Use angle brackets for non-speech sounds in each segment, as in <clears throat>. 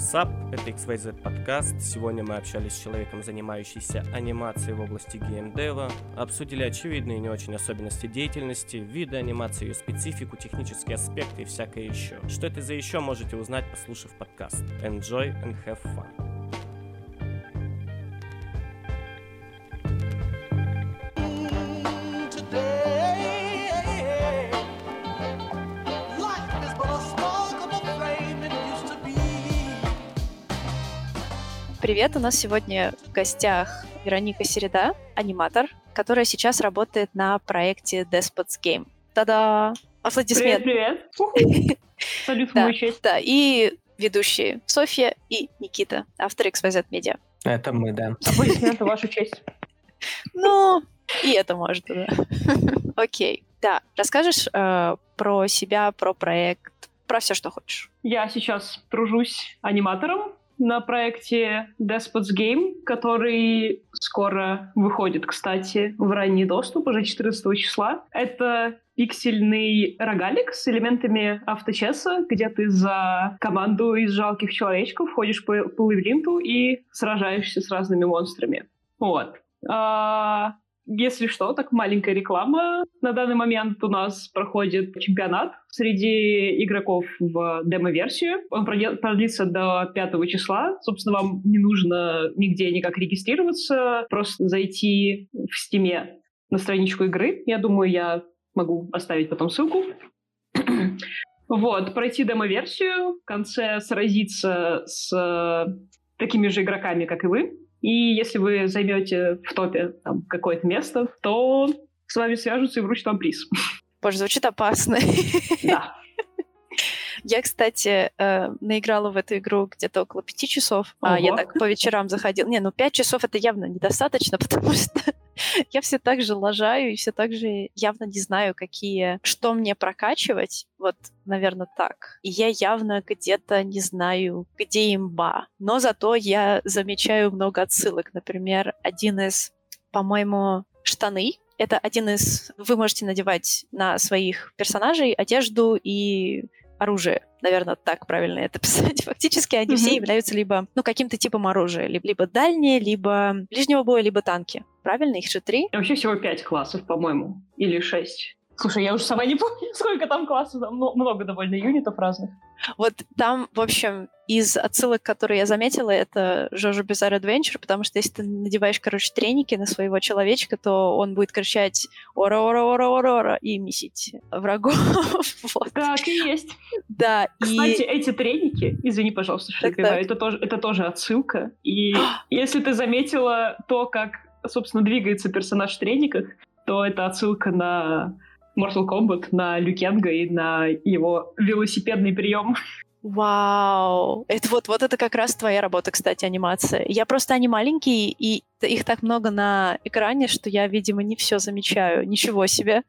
Sup, это XYZ подкаст. Сегодня мы общались с человеком, занимающимся анимацией в области геймдева, обсудили очевидные и не очень особенности деятельности, виды анимации, ее специфику, технические аспекты и всякое еще. Что это за еще, можете узнать, послушав подкаст. Enjoy and have fun. Привет, у нас сегодня в гостях Вероника Середа, аниматор, которая сейчас работает на проекте Despots Game. Та-да! Аплодисмент! Привет, привет! <laughs> Салют честь. Да, и ведущие Софья и Никита, автор XYZ Media. Это мы, да. Аплодисменты вашу честь. Ну, и это может, да. <laughs> Окей. Да, расскажешь э, про себя, про проект, про все, что хочешь. Я сейчас тружусь аниматором на проекте Despots Game, который скоро выходит, кстати, в ранний доступ, уже 14 числа. Это пиксельный рогалик с элементами авточеса, где ты за команду из жалких человечков ходишь по, по лабиринту и сражаешься с разными монстрами. Вот. А, если что, так маленькая реклама. На данный момент у нас проходит чемпионат среди игроков в демо-версию. Он продлится до 5 числа. Собственно, вам не нужно нигде никак регистрироваться, просто зайти в стиме на страничку игры. Я думаю, я могу оставить потом ссылку. <clears throat> Вот, пройти демо-версию, в конце сразиться с такими же игроками, как и вы, и если вы займете в топе там, какое-то место, то с вами свяжутся и вручат вам приз. Боже, звучит опасно. Да. Я, кстати, э, наиграла в эту игру где-то около пяти часов. Ого. А я так по вечерам заходила. Не, ну пять часов это явно недостаточно, <laughs> потому что я все так же лажаю и все так же явно не знаю, какие, что мне прокачивать. Вот, наверное, так. И я явно где-то не знаю, где имба. Но зато я замечаю много отсылок. Например, один из, по-моему, штаны, это один из... Вы можете надевать на своих персонажей одежду и оружие. Наверное, так правильно это <laughs> писать. Фактически они mm-hmm. все являются либо ну, каким-то типом оружия. Либо, либо дальние, либо ближнего боя, либо танки. Правильно? Их же три? Вообще всего пять классов, по-моему. Или шесть. Слушай, я уже сама не <laughs> помню, сколько там классов, там много довольно юнитов разных. Вот там, в общем, из отсылок, которые я заметила, это Jojo Bizarre Adventure, потому что если ты надеваешь, короче, треники на своего человечка, то он будет кричать «Ора-ора-ора-ора-ора» и месить врагов. <laughs> вот. Так и есть. Да, Кстати, и... эти треники, извини, пожалуйста, что так, так. это тоже, это тоже отсылка. И <gasps> если ты заметила то, как, собственно, двигается персонаж в трениках, то это отсылка на Mortal Kombat, на Люкенга и на его велосипедный прием. Вау! Это вот, вот это как раз твоя работа, кстати, анимация. Я просто они маленькие, и их так много на экране, что я, видимо, не все замечаю. Ничего себе.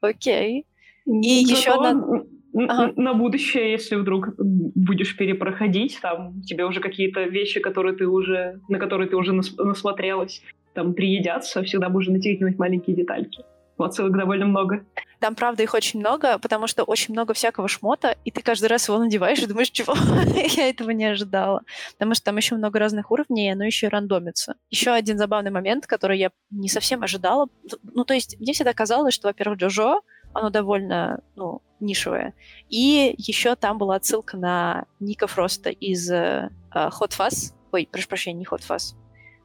Окей. И Зато еще одна... Ага. На будущее, если вдруг будешь перепроходить, там тебе уже какие-то вещи, которые ты уже, на которые ты уже насмотрелась, там приедятся, всегда можно найти маленькие детальки. Вот ссылок довольно много. Там, правда, их очень много, потому что очень много всякого шмота, и ты каждый раз его надеваешь и думаешь, чего? <laughs> Я этого не ожидала. Потому что там еще много разных уровней, и оно еще и рандомится. Еще один забавный момент, который я не совсем ожидала. Ну, то есть, мне всегда казалось, что, во-первых, Джожо, оно довольно, ну, нишевое. И еще там была отсылка на Ника Фроста из uh, Hot Fuzz. Ой, прошу прощения, не Hot Fuzz.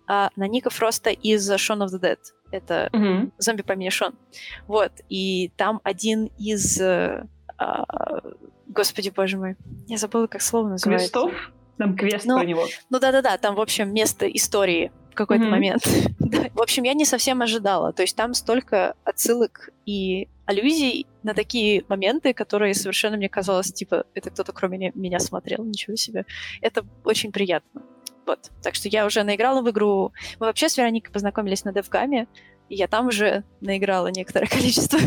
А на Ника Фроста из Shaun of the Dead. Это mm-hmm. зомби по имени Шон. Вот. И там один из... Э, э, господи, боже мой. Я забыла, как слово называется. Квестов? Там квест ну, про него. Ну да-да-да, там, в общем, место истории в какой-то mm-hmm. момент. <laughs> да. В общем, я не совсем ожидала. То есть там столько отсылок и аллюзий на такие моменты, которые совершенно мне казалось, типа, это кто-то кроме меня смотрел, ничего себе. Это очень приятно. Вот. Так что я уже наиграла в игру. Мы вообще с Вероникой познакомились на девгаме, и я там уже наиграла некоторое <laughs> количество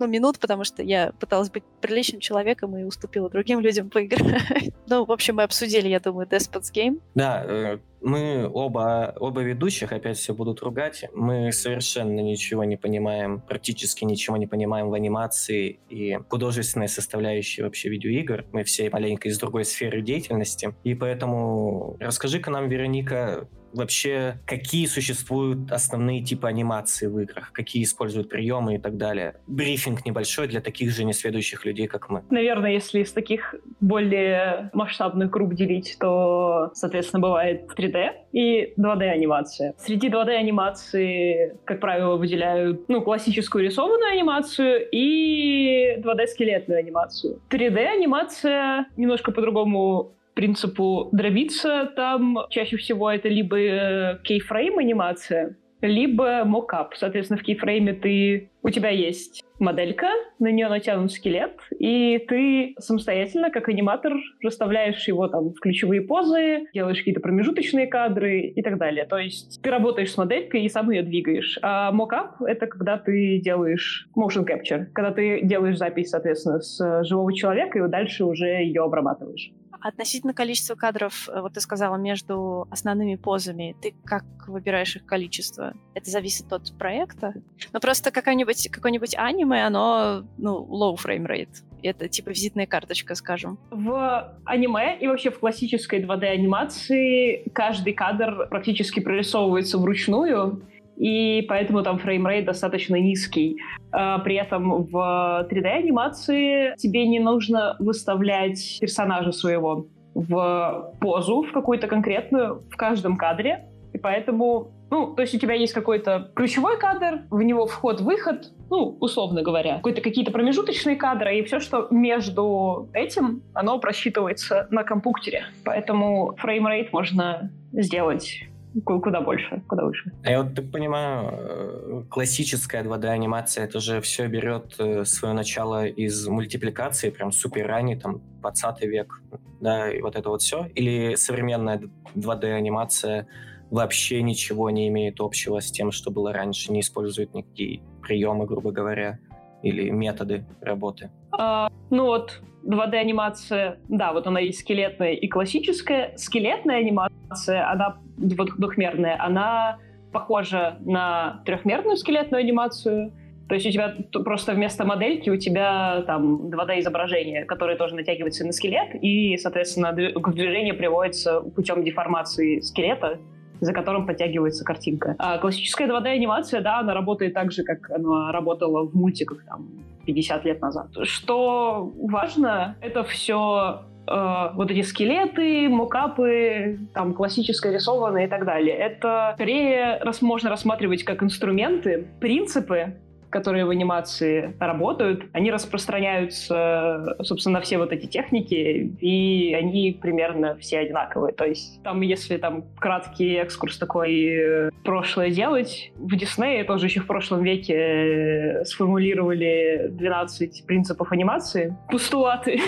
ну, минут, потому что я пыталась быть приличным человеком и уступила другим людям поиграть. <laughs> ну, в общем, мы обсудили, я думаю, Despots Game. Да, э, мы оба, оба ведущих опять все будут ругать. Мы совершенно ничего не понимаем, практически ничего не понимаем в анимации и художественной составляющей вообще видеоигр. Мы все маленько из другой сферы деятельности. И поэтому расскажи-ка нам, Вероника, вообще, какие существуют основные типы анимации в играх, какие используют приемы и так далее. Брифинг небольшой для таких же несведущих людей, как мы. Наверное, если из таких более масштабных групп делить, то, соответственно, бывает 3D и 2D-анимация. Среди 2D-анимации, как правило, выделяют ну, классическую рисованную анимацию и 2D-скелетную анимацию. 3D-анимация немножко по-другому принципу дробиться, там чаще всего это либо э, кейфрейм анимация, либо мокап. Соответственно, в кейфрейме ты, у тебя есть моделька, на нее натянут скелет, и ты самостоятельно, как аниматор, расставляешь его там в ключевые позы, делаешь какие-то промежуточные кадры и так далее. То есть ты работаешь с моделькой и сам ее двигаешь. А мокап — это когда ты делаешь motion capture, когда ты делаешь запись, соответственно, с живого человека, и дальше уже ее обрабатываешь. Относительно количества кадров, э, вот ты сказала, между основными позами, ты как выбираешь их количество? Это зависит от проекта? Ну, просто какое-нибудь какое аниме, оно, ну, low frame rate. Это типа визитная карточка, скажем. В аниме и вообще в классической 2D-анимации каждый кадр практически прорисовывается вручную, и поэтому там frame rate достаточно низкий. А, при этом в 3D-анимации тебе не нужно выставлять персонажа своего в позу, в какую-то конкретную, в каждом кадре. И поэтому, ну, то есть у тебя есть какой-то ключевой кадр, в него вход-выход, ну, условно говоря, какой-то какие-то промежуточные кадры, и все, что между этим, оно просчитывается на компьютере. Поэтому фреймрейт можно сделать куда больше, куда выше. А я вот так понимаю, э, классическая 2D-анимация, это же все берет э, свое начало из мультипликации, прям супер ранний, там, 20 век, да, и вот это вот все? Или современная 2D-анимация вообще ничего не имеет общего с тем, что было раньше, не использует никакие приемы, грубо говоря, или методы работы? А, ну вот, 2D-анимация, да, вот она есть скелетная и классическая. Скелетная анимация, она двухмерная, она похожа на трехмерную скелетную анимацию. То есть у тебя просто вместо модельки у тебя там 2D-изображение, которое тоже натягивается на скелет, и, соответственно, к движению приводится путем деформации скелета, за которым подтягивается картинка. А классическая 2D-анимация, да, она работает так же, как она работала в мультиках там 50 лет назад. Что важно, это все э, вот эти скелеты, мокапы, там классическое рисованное и так далее. Это скорее рас, можно рассматривать как инструменты, принципы, которые в анимации работают, они распространяются, собственно, на все вот эти техники, и они примерно все одинаковые. То есть там, если там краткий экскурс такой э, прошлое делать, в Диснее тоже еще в прошлом веке э, сформулировали 12 принципов анимации, постулаты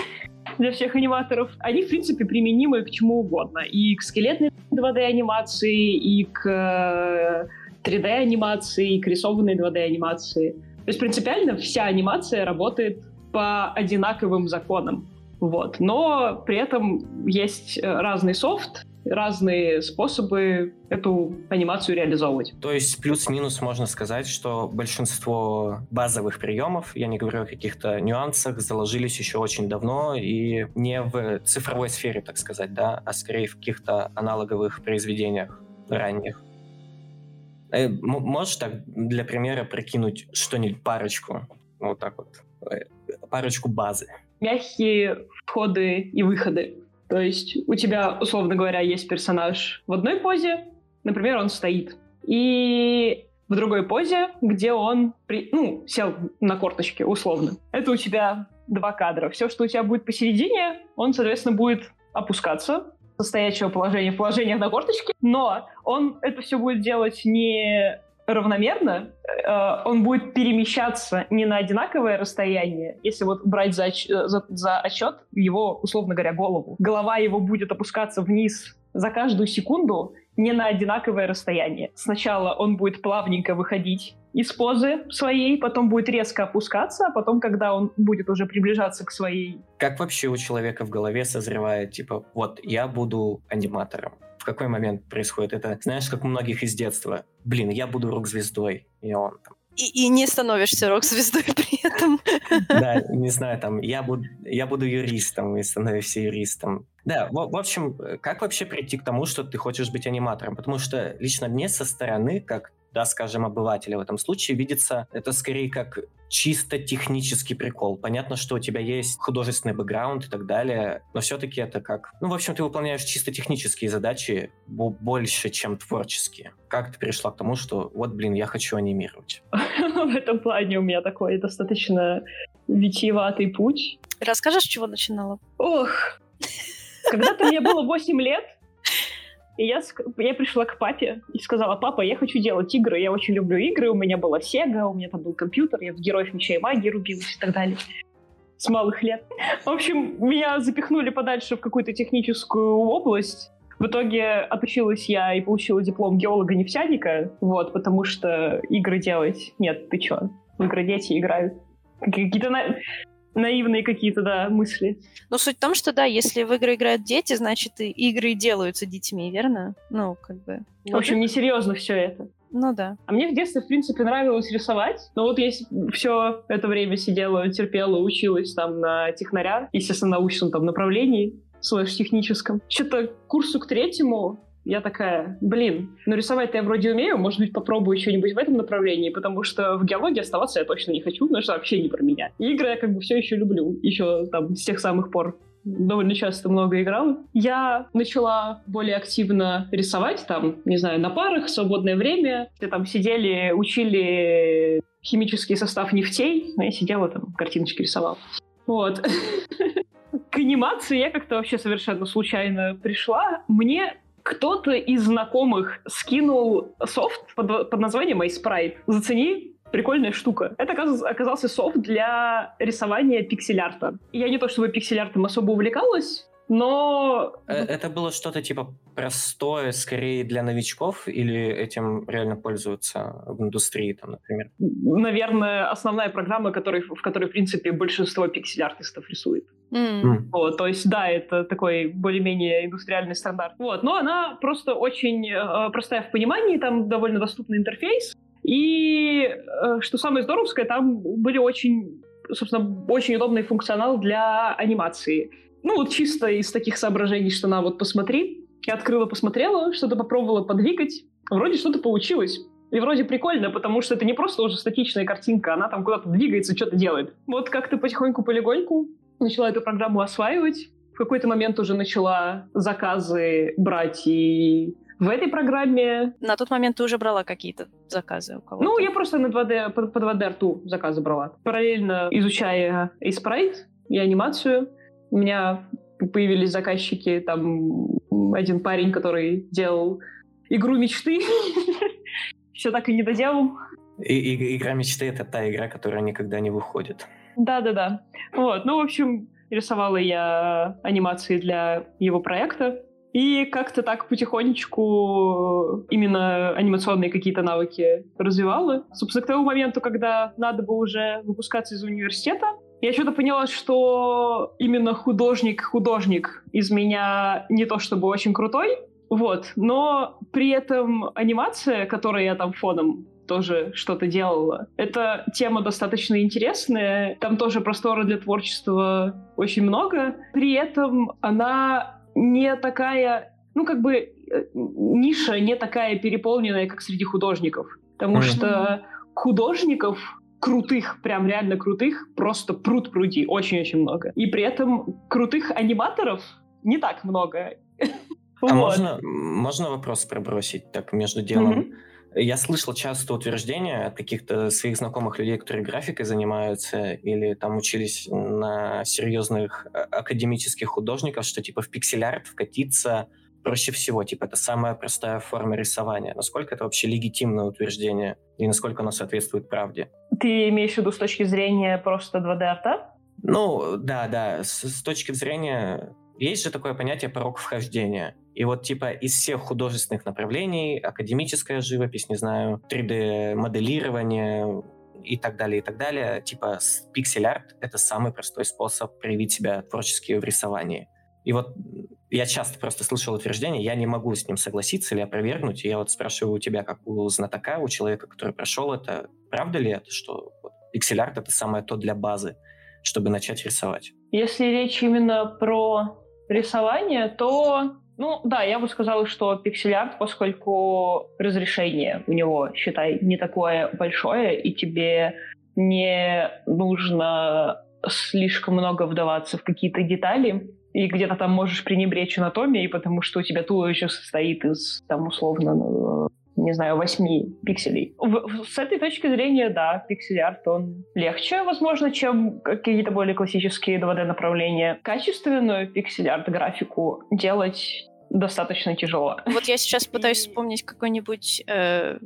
для всех аниматоров, они, в принципе, применимы к чему угодно. И к скелетной 2D-анимации, и к 3D-анимации, к рисованной 2D-анимации. То есть принципиально вся анимация работает по одинаковым законам. Вот. Но при этом есть э, разный софт, разные способы эту анимацию реализовывать. То есть плюс-минус можно сказать, что большинство базовых приемов, я не говорю о каких-то нюансах, заложились еще очень давно и не в цифровой сфере, так сказать, да, а скорее в каких-то аналоговых произведениях ранних. Э, можешь так для примера прикинуть что-нибудь, парочку, вот так вот, э, парочку базы? Мягкие входы и выходы. То есть у тебя, условно говоря, есть персонаж в одной позе, например, он стоит, и в другой позе, где он при, ну, сел на корточке, условно. Это у тебя два кадра. Все, что у тебя будет посередине, он, соответственно, будет опускаться, стоячего положения в положение на корточке, но он это все будет делать не равномерно, э, он будет перемещаться не на одинаковое расстояние, если вот брать за, за, за отчет его, условно говоря, голову. Голова его будет опускаться вниз за каждую секунду не на одинаковое расстояние. Сначала он будет плавненько выходить из позы своей, потом будет резко опускаться, а потом, когда он будет уже приближаться к своей... Как вообще у человека в голове созревает, типа, вот, я буду аниматором? В какой момент происходит это? Знаешь, как у многих из детства. Блин, я буду рок-звездой. И он там и, и не становишься рок-звездой <laughs> при этом. Да, не знаю, там, я буду, я буду юристом и становишься юристом. Да, в, в общем, как вообще прийти к тому, что ты хочешь быть аниматором? Потому что лично мне со стороны, как да, скажем, обывателя в этом случае, видится это скорее как чисто технический прикол. Понятно, что у тебя есть художественный бэкграунд и так далее, но все-таки это как... Ну, в общем, ты выполняешь чисто технические задачи больше, чем творческие. Как ты перешла к тому, что вот, блин, я хочу анимировать? <laughs> В этом плане у меня такой достаточно витиеватый путь. Расскажешь, с чего начинала? Ох, когда-то мне было 8 лет, и я, я пришла к папе и сказала, папа, я хочу делать игры, я очень люблю игры, у меня была Sega, у меня там был компьютер, я в Героев Меча и Магии рубилась и так далее. С малых лет. В общем, меня запихнули подальше в какую-то техническую область. В итоге отучилась я и получила диплом геолога-нефтяника, вот, потому что игры делать... Нет, ты чё? Игры дети играют. Какие-то наивные какие-то, да, мысли. Но суть в том, что, да, если в игры играют дети, значит, и игры делаются детьми, верно? Ну, как бы... В общем, несерьезно все это. Ну да. А мне в детстве, в принципе, нравилось рисовать. Но вот я все это время сидела, терпела, училась там на технаря, естественно, научном там направлении, слэш-техническом. Что-то курсу к третьему я такая, блин, ну рисовать-то я вроде умею, может быть, попробую что-нибудь в этом направлении, потому что в геологии оставаться я точно не хочу, потому что вообще не про меня. И игры я как бы все еще люблю, еще там с тех самых пор довольно часто много играла. Я начала более активно рисовать там, не знаю, на парах, в свободное время. Все там сидели, учили химический состав нефтей, а я сидела там, картиночки рисовала. Вот. <laughs> К анимации я как-то вообще совершенно случайно пришла. Мне кто-то из знакомых скинул софт под, под названием iSprite. Зацени, прикольная штука. Это оказался софт для рисования пиксель-арта. Я не то чтобы пиксель-артом особо увлекалась, но... Э, это было что-то типа простое, скорее для новичков, или этим реально пользуются в индустрии, там, например? Наверное, основная программа, который, в которой, в принципе, большинство пиксель-артистов рисует. Mm. Вот, то есть, да, это такой более-менее индустриальный стандарт. Вот, но она просто очень э, простая в понимании, там довольно доступный интерфейс, и э, что самое здоровское, там были очень, собственно, очень удобный функционал для анимации. Ну, вот чисто из таких соображений, что на вот посмотри. Я открыла, посмотрела, что-то попробовала подвигать. Вроде что-то получилось. И вроде прикольно, потому что это не просто уже статичная картинка, она там куда-то двигается, что-то делает. Вот как-то потихоньку-полегоньку начала эту программу осваивать. В какой-то момент уже начала заказы брать и в этой программе... На тот момент ты уже брала какие-то заказы у кого-то? Ну, я просто на 2D, под, под 2D рту заказы брала. Параллельно изучая и спрайт, и анимацию, у меня появились заказчики, там один парень, который делал игру мечты, <laughs> все так и не доделал. И, и, игра мечты — это та игра, которая никогда не выходит. Да-да-да. Вот, ну, в общем, рисовала я анимации для его проекта. И как-то так потихонечку именно анимационные какие-то навыки развивала. Собственно, к тому моменту, когда надо было уже выпускаться из университета, я что-то поняла, что именно художник-художник из меня не то чтобы очень крутой, вот, но при этом анимация, которую я там фоном тоже что-то делала. Эта тема достаточно интересная, там тоже простора для творчества очень много. При этом она не такая, ну как бы э, ниша не такая переполненная, как среди художников. Потому mm-hmm. что художников крутых, прям реально крутых, просто пруд пруди, очень-очень много. И при этом крутых аниматоров не так много. <laughs> А можно, можно вопрос пробросить так между делом? Я слышал часто утверждения от каких-то своих знакомых людей, которые графикой занимаются или там учились на серьезных а, академических художников, что типа в пиксель-арт вкатиться проще всего, типа это самая простая форма рисования. Насколько это вообще легитимное утверждение и насколько оно соответствует правде? Ты имеешь в виду с точки зрения просто 2D-арта? Ну, да, да. С, с точки зрения... Есть же такое понятие порог вхождения. И вот типа из всех художественных направлений, академическая живопись, не знаю, 3D-моделирование и так далее, и так далее, типа пиксель-арт — это самый простой способ проявить себя творчески в рисовании. И вот я часто просто слышал утверждение, я не могу с ним согласиться или опровергнуть. И я вот спрашиваю у тебя, как у знатока, у человека, который прошел это, правда ли это, что пиксель-арт — это самое то для базы, чтобы начать рисовать? Если речь именно про рисование, то ну да, я бы сказала, что пиксель-арт, поскольку разрешение у него, считай, не такое большое, и тебе не нужно слишком много вдаваться в какие-то детали, и где-то там можешь пренебречь анатомией, потому что у тебя туловище состоит из, там, условно, ну, не знаю, 8 пикселей. В, с этой точки зрения, да, пиксель-арт, он легче, возможно, чем какие-то более классические 2D-направления. Качественную пиксель-арт графику делать достаточно тяжело. Вот я сейчас пытаюсь вспомнить какой-нибудь, э,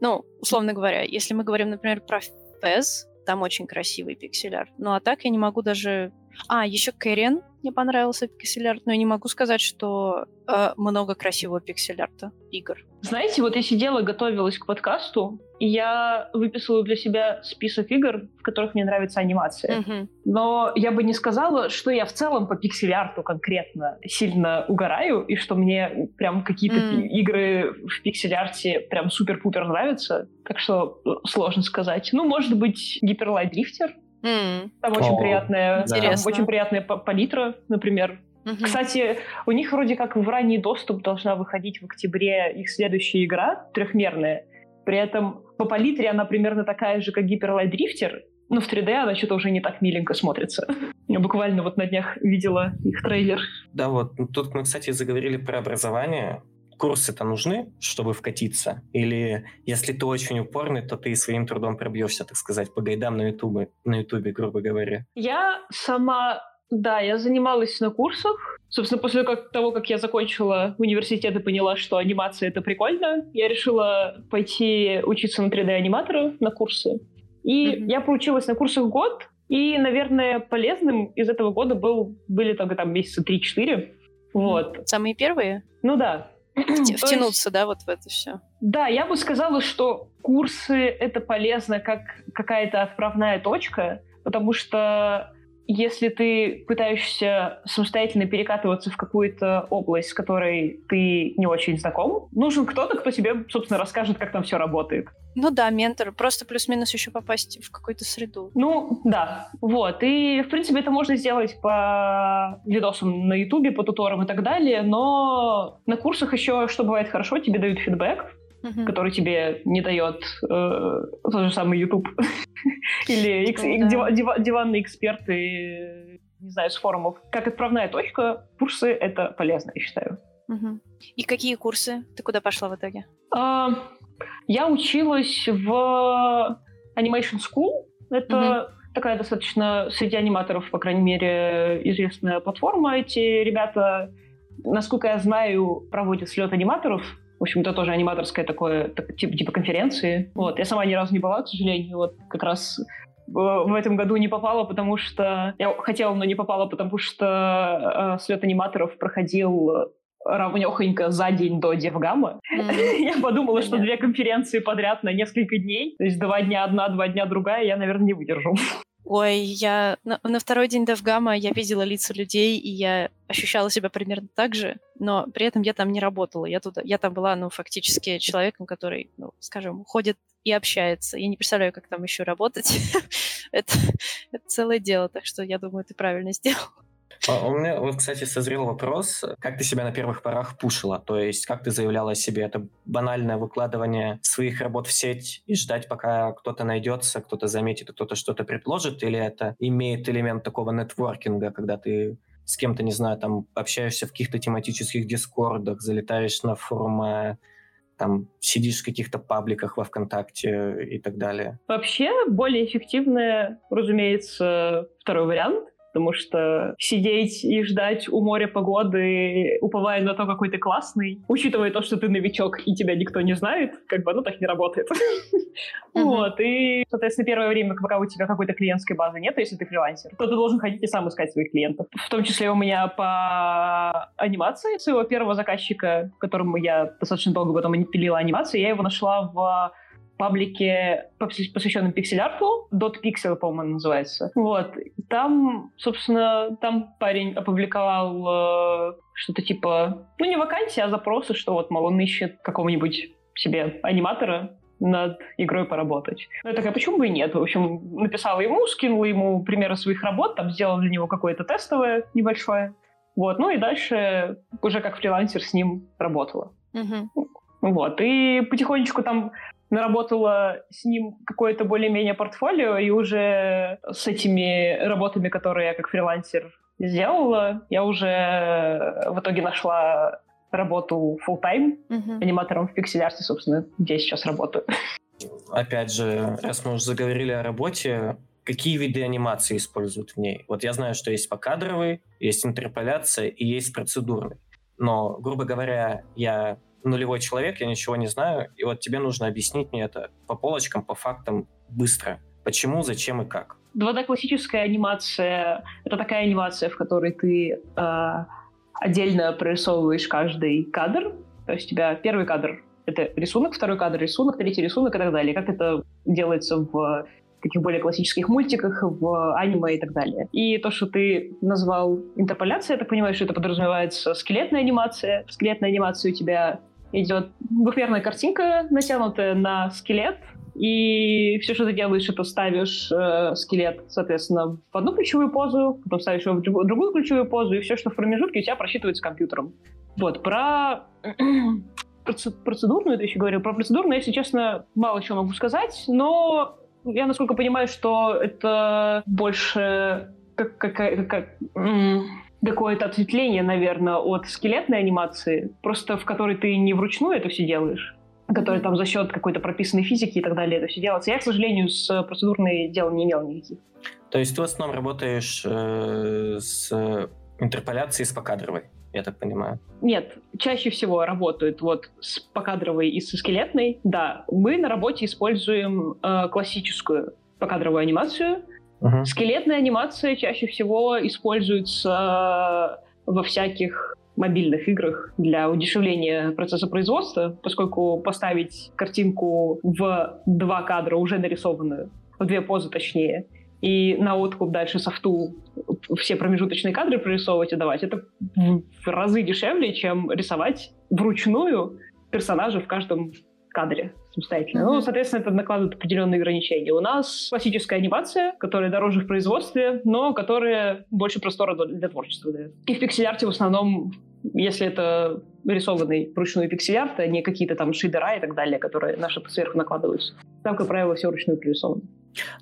ну, условно говоря, если мы говорим, например, про Fez, там очень красивый пиксель-арт. Ну а так я не могу даже... А, еще Carrion мне понравился пиксель-арт, но я не могу сказать, что э, много красивого пиксель-арта игр. Знаете, вот я сидела, готовилась к подкасту, и я выписала для себя список игр, в которых мне нравится анимация. Угу. Но я бы не сказала, что я в целом по пиксель-арту конкретно сильно угораю, и что мне прям какие-то mm. игры в пиксель-арте прям супер-пупер нравятся. Так что э, сложно сказать. Ну, может быть, Гиперлайт Дрифтер. Mm. Там очень приятная, да. очень приятная палитра, например. Кстати, у них вроде как в ранний доступ должна выходить в октябре их следующая игра, трехмерная. При этом по палитре она примерно такая же, как Hyper Light Drifter, но в 3D она что-то уже не так миленько смотрится. <laughs> Я буквально вот на днях видела их трейлер. Да, вот ну, тут мы, кстати, заговорили про образование. Курсы-то нужны, чтобы вкатиться? Или если ты очень упорный, то ты своим трудом пробьешься, так сказать, по гайдам на Ютубе, на Ютубе, грубо говоря? Я сама да, я занималась на курсах. Собственно, после того, как я закончила университет и поняла, что анимация — это прикольно, я решила пойти учиться на 3D-аниматора на курсы. И mm-hmm. я поучилась на курсах год, и, наверное, полезным из этого года был, были только там месяца 3-4. Вот. Самые первые? Ну да. Втянуться, да, вот в это все. Да, я бы сказала, что курсы — это полезно как какая-то отправная точка, потому что если ты пытаешься самостоятельно перекатываться в какую-то область, с которой ты не очень знаком, нужен кто-то, кто тебе, собственно, расскажет, как там все работает. Ну да, ментор. Просто плюс-минус еще попасть в какую-то среду. Ну, да. Вот. И, в принципе, это можно сделать по видосам на Ютубе, по туторам и так далее, но на курсах еще, что бывает хорошо, тебе дают фидбэк, uh-huh. который тебе не дает э, тот же самый YouTube. <laughs> Или экс- да. див- див- диванные эксперты, не знаю, с форумов. Как отправная точка, курсы — это полезно, я считаю. Uh-huh. И какие курсы? Ты куда пошла в итоге? А, я училась в Animation School. Это uh-huh. такая достаточно среди аниматоров, по крайней мере, известная платформа. Эти ребята, насколько я знаю, проводят слет аниматоров в общем, это тоже аниматорское такое, так, типа, типа конференции. Вот. Я сама ни разу не была, к сожалению. Вот как раз в этом году не попала, потому что... Я хотела, но не попала, потому что э, слет аниматоров проходил равнехонько за день до Девгама. Mm. <laughs> я подумала, что две конференции подряд на несколько дней, то есть два дня одна, два дня другая, я, наверное, не выдержу. Ой, я на, на второй день Девгама я видела лица людей, и я ощущала себя примерно так же, но при этом я там не работала. Я, туда, я там была, ну, фактически человеком, который, ну, скажем, ходит и общается. Я не представляю, как там еще работать. <laughs> это целое дело, так что я думаю, ты правильно сделал. А у меня вот, кстати, созрел вопрос, как ты себя на первых порах пушила? То есть, как ты заявляла о себе? Это банальное выкладывание своих работ в сеть и ждать, пока кто-то найдется, кто-то заметит, кто-то что-то предложит? Или это имеет элемент такого нетворкинга, когда ты с кем-то, не знаю, там общаешься в каких-то тематических дискордах, залетаешь на форумы, там сидишь в каких-то пабликах во ВКонтакте и так далее? Вообще, более эффективное, разумеется, второй вариант потому что сидеть и ждать у моря погоды, уповая на то, какой ты классный, учитывая то, что ты новичок и тебя никто не знает, как бы оно так не работает. Вот, и, соответственно, первое время, пока у тебя какой-то клиентской базы нет, если ты фрилансер, то ты должен ходить и сам искать своих клиентов. В том числе у меня по анимации своего первого заказчика, которому я достаточно долго потом пилила анимацию, я его нашла в паблике, посвященном пиксель-арту, .pixel, по-моему, называется. Вот. Там, собственно, там парень опубликовал э, что-то типа, ну не вакансия, а запросы, что вот, мол, он ищет какого-нибудь себе аниматора над игрой поработать. Ну, я такая, почему бы и нет? В общем, написала ему, скинула ему примеры своих работ, там сделала для него какое-то тестовое небольшое. Вот, ну и дальше уже как фрилансер с ним работала. Угу. Вот, и потихонечку там наработала с ним какое-то более-менее портфолио, и уже с этими работами, которые я как фрилансер сделала, я уже в итоге нашла работу full-time Угу. аниматором в пиксель-арте, собственно, где я сейчас работаю. Опять же, раз мы уже заговорили о работе, какие виды анимации используют в ней? Вот я знаю, что есть покадровый, есть интерполяция и есть процедурный. Но, грубо говоря, я нулевой человек, я ничего не знаю, и вот тебе нужно объяснить мне это по полочкам, по фактам, быстро. Почему, зачем и как. 2D-классическая анимация — это такая анимация, в которой ты э, отдельно прорисовываешь каждый кадр. То есть у тебя первый кадр — это рисунок, второй кадр — рисунок, третий рисунок и так далее. Как это делается в таких более классических мультиках, в аниме и так далее. И то, что ты назвал интерполяцией, я так понимаю, что это подразумевается скелетная анимация. В скелетной анимации у тебя идет двухмерная картинка, натянутая на скелет, и все, что ты делаешь, это ставишь э, скелет, соответственно, в одну ключевую позу, потом ставишь его в другую, ключевую позу, и все, что в промежутке, у тебя просчитывается компьютером. Вот, про <clears throat> процедурную, ты еще говорил, про процедурную, если честно, мало чего могу сказать, но я, насколько понимаю, что это больше как, как, как, какое-то ответвление, наверное, от скелетной анимации, просто в которой ты не вручную это все делаешь, который там за счет какой-то прописанной физики и так далее это все делается. Я, к сожалению, с процедурной дел не имел никаких. То есть ты в основном работаешь э, с интерполяцией с покадровой, я так понимаю? Нет, чаще всего работают вот с покадровой и со скелетной. Да, мы на работе используем э, классическую покадровую анимацию. Угу. Скелетная анимация чаще всего используется во всяких мобильных играх для удешевления процесса производства, поскольку поставить картинку в два кадра уже нарисованную, в две позы точнее, и на откуп дальше софту все промежуточные кадры прорисовывать и давать, это в разы дешевле, чем рисовать вручную персонажа в каждом кадре самостоятельно. Mm-hmm. Ну, соответственно, это накладывает определенные ограничения. У нас классическая анимация, которая дороже в производстве, но которая больше простора для творчества дает. И в пиксель-арте в основном, если это рисованный вручную пиксель-арт, а не какие-то там шейдера и так далее, которые наши сверху накладываются. Там, как правило, все вручную прорисовано.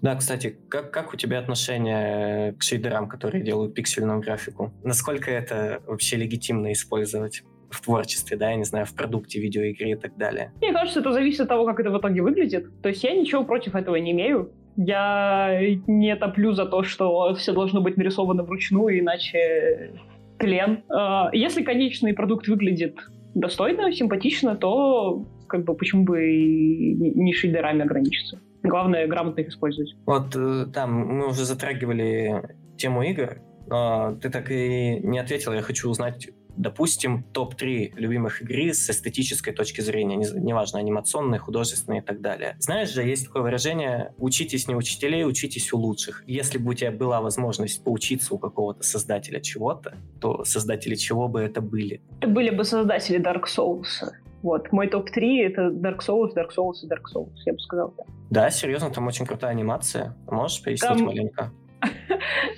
Да, кстати, как, как у тебя отношение к шейдерам, которые делают пиксельную графику? Насколько это вообще легитимно использовать? В творчестве, да, я не знаю, в продукте видеоигры и так далее. Мне кажется, это зависит от того, как это в итоге выглядит. То есть я ничего против этого не имею. Я не топлю за то, что все должно быть нарисовано вручную, иначе тлен. А, если конечный продукт выглядит достойно, симпатично, то как бы почему бы и не шейдерами ограничиться. Главное, грамотно их использовать. Вот э, там мы уже затрагивали тему игр. Но ты так и не ответил. Я хочу узнать, допустим, топ-3 любимых игры с эстетической точки зрения, неважно, анимационные, художественные и так далее. Знаешь же, есть такое выражение «учитесь не учителей, учитесь у лучших». Если бы у тебя была возможность поучиться у какого-то создателя чего-то, то создатели чего бы это были? Это были бы создатели Dark Souls. Вот, мой топ-3 — это Dark Souls, Dark Souls и Dark Souls, я бы сказал. Да, да серьезно, там очень крутая анимация. Можешь пояснить там... маленько?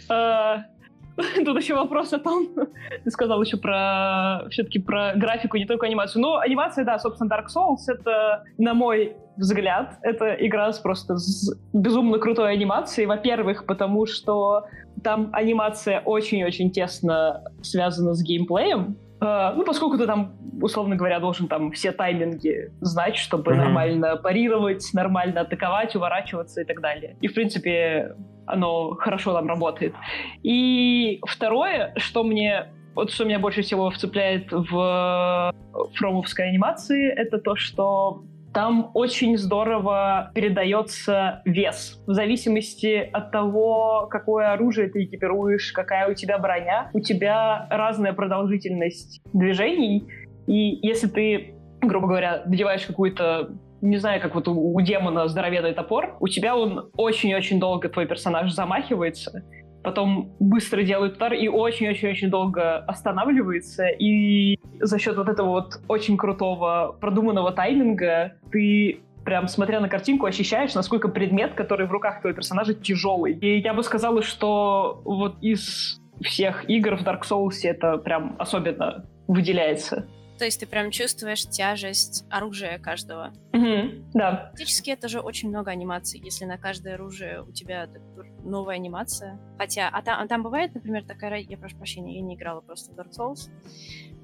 <laughs> А, <laughs> тут еще вопрос о том, <laughs> ты сказал еще про все-таки про графику, не только анимацию. Но анимация, да, собственно, Dark Souls — это, на мой взгляд, это игра с просто с безумно крутой анимацией. Во-первых, потому что там анимация очень-очень тесно связана с геймплеем, Uh, ну, поскольку ты там, условно говоря, должен там все тайминги знать, чтобы mm-hmm. нормально парировать, нормально атаковать, уворачиваться и так далее. И, в принципе, оно хорошо там работает. И второе, что мне вот что меня больше всего вцепляет в фромовской анимации, это то, что там очень здорово передается вес. В зависимости от того, какое оружие ты экипируешь, какая у тебя броня, у тебя разная продолжительность движений. И если ты, грубо говоря, надеваешь какую-то не знаю, как вот у, у демона здоровенный топор, у тебя он очень-очень долго, твой персонаж, замахивается, потом быстро делает удар и очень-очень-очень долго останавливается. И за счет вот этого вот очень крутого продуманного тайминга ты прям смотря на картинку, ощущаешь, насколько предмет, который в руках твоего персонажа, тяжелый. И я бы сказала, что вот из всех игр в Dark Souls это прям особенно выделяется. То есть ты прям чувствуешь тяжесть оружия каждого. Угу, да. Фактически это же очень много анимаций, если на каждое оружие у тебя новая анимация. Хотя, а там, а там бывает, например, такая... Я прошу прощения, я не играла просто в Dark Souls.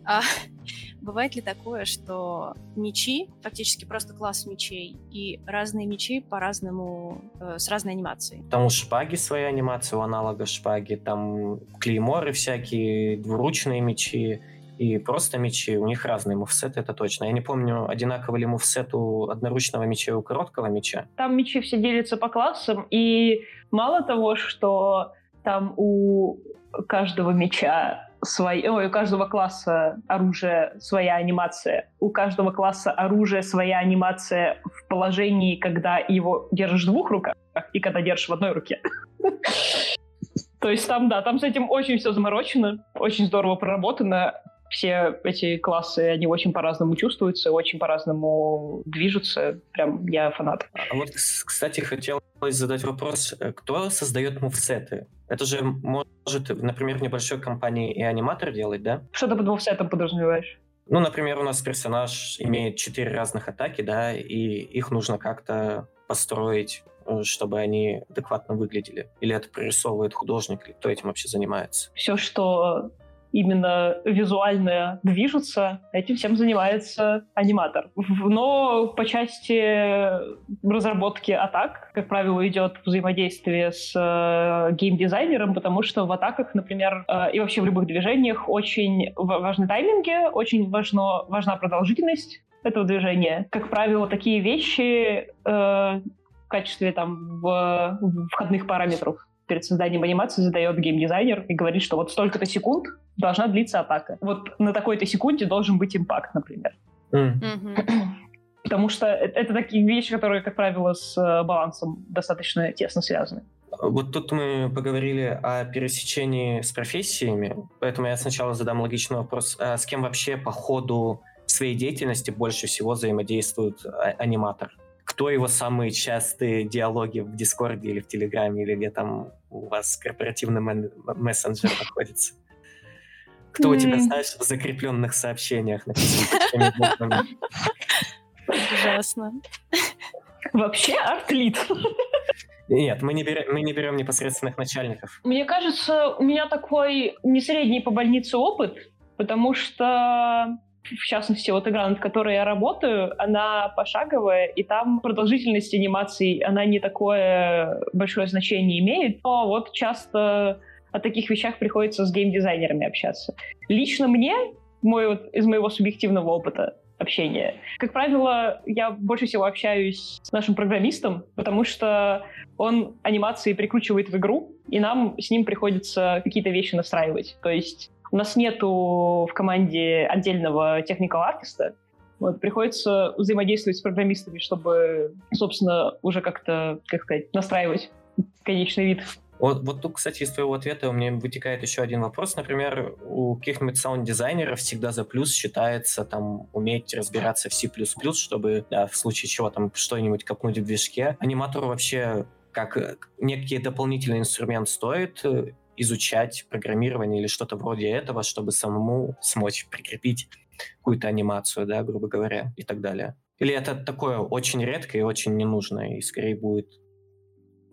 А, <laughs> бывает ли такое, что мечи, фактически просто класс мечей, и разные мечи по-разному, э, с разной анимацией? Там у шпаги своя анимация, у аналога шпаги, там клейморы всякие, двуручные мечи, и просто мечи, у них разные мувсеты, это точно. Я не помню, одинаковый ли мувсет у одноручного меча и у короткого меча. Там мечи все делятся по классам, и мало того, что там у каждого меча свой, ой, у каждого класса оружия своя анимация, у каждого класса оружия своя анимация в положении, когда его держишь в двух руках и когда держишь в одной руке. <laughs> То есть там, да, там с этим очень все заморочено, очень здорово проработано все эти классы, они очень по-разному чувствуются, очень по-разному движутся. Прям я фанат. А вот, кстати, хотелось задать вопрос. Э, кто создает мувсеты? Это же может, например, в небольшой компании и аниматор делать, да? Что ты под мувсетом подразумеваешь? Ну, например, у нас персонаж имеет четыре разных атаки, да, и их нужно как-то построить э, чтобы они адекватно выглядели? Или это прорисовывает художник? Или кто этим вообще занимается? Все, что именно визуально движутся, этим всем занимается аниматор. Но по части разработки атак, как правило, идет взаимодействие с э, геймдизайнером, потому что в атаках, например, э, и вообще в любых движениях очень важны тайминги, очень важно, важна продолжительность этого движения. Как правило, такие вещи э, в качестве там в, входных параметров перед созданием анимации задает геймдизайнер и говорит, что вот столько-то секунд должна длиться атака. Вот на такой-то секунде должен быть импакт, например. <clears throat> Потому что это такие вещи, которые, как правило, с э, балансом достаточно тесно связаны. Вот тут мы поговорили о пересечении с профессиями, поэтому я сначала задам логичный вопрос. А с кем вообще по ходу своей деятельности больше всего взаимодействует а, аниматор? Кто его самые частые диалоги в Дискорде или в Телеграме, или где там у вас корпоративный мессенджер находится? Кто у тебя, знаешь, в закрепленных сообщениях написано? Ужасно. Вообще артлит. Нет, мы не, берем, мы не берем непосредственных начальников. Мне кажется, у меня такой не средний по больнице опыт, потому что в частности, вот игра, над которой я работаю, она пошаговая, и там продолжительность анимации, она не такое большое значение имеет, но вот часто о таких вещах приходится с геймдизайнерами общаться. Лично мне, мой вот, из моего субъективного опыта общения, как правило, я больше всего общаюсь с нашим программистом, потому что он анимации прикручивает в игру, и нам с ним приходится какие-то вещи настраивать. То есть у нас нету в команде отдельного техникал артиста, вот, приходится взаимодействовать с программистами, чтобы, собственно, уже как-то, как сказать, настраивать конечный вид. Вот, вот тут, кстати, из твоего ответа у меня вытекает еще один вопрос. Например, у каких-нибудь саунд-дизайнеров всегда за плюс считается там уметь разбираться в C++, чтобы да, в случае чего там что-нибудь копнуть в движке. Аниматору вообще как некий дополнительный инструмент стоит э, изучать программирование или что-то вроде этого, чтобы самому смочь прикрепить какую-то анимацию, да, грубо говоря, и так далее. Или это такое очень редкое и очень ненужное, и скорее будет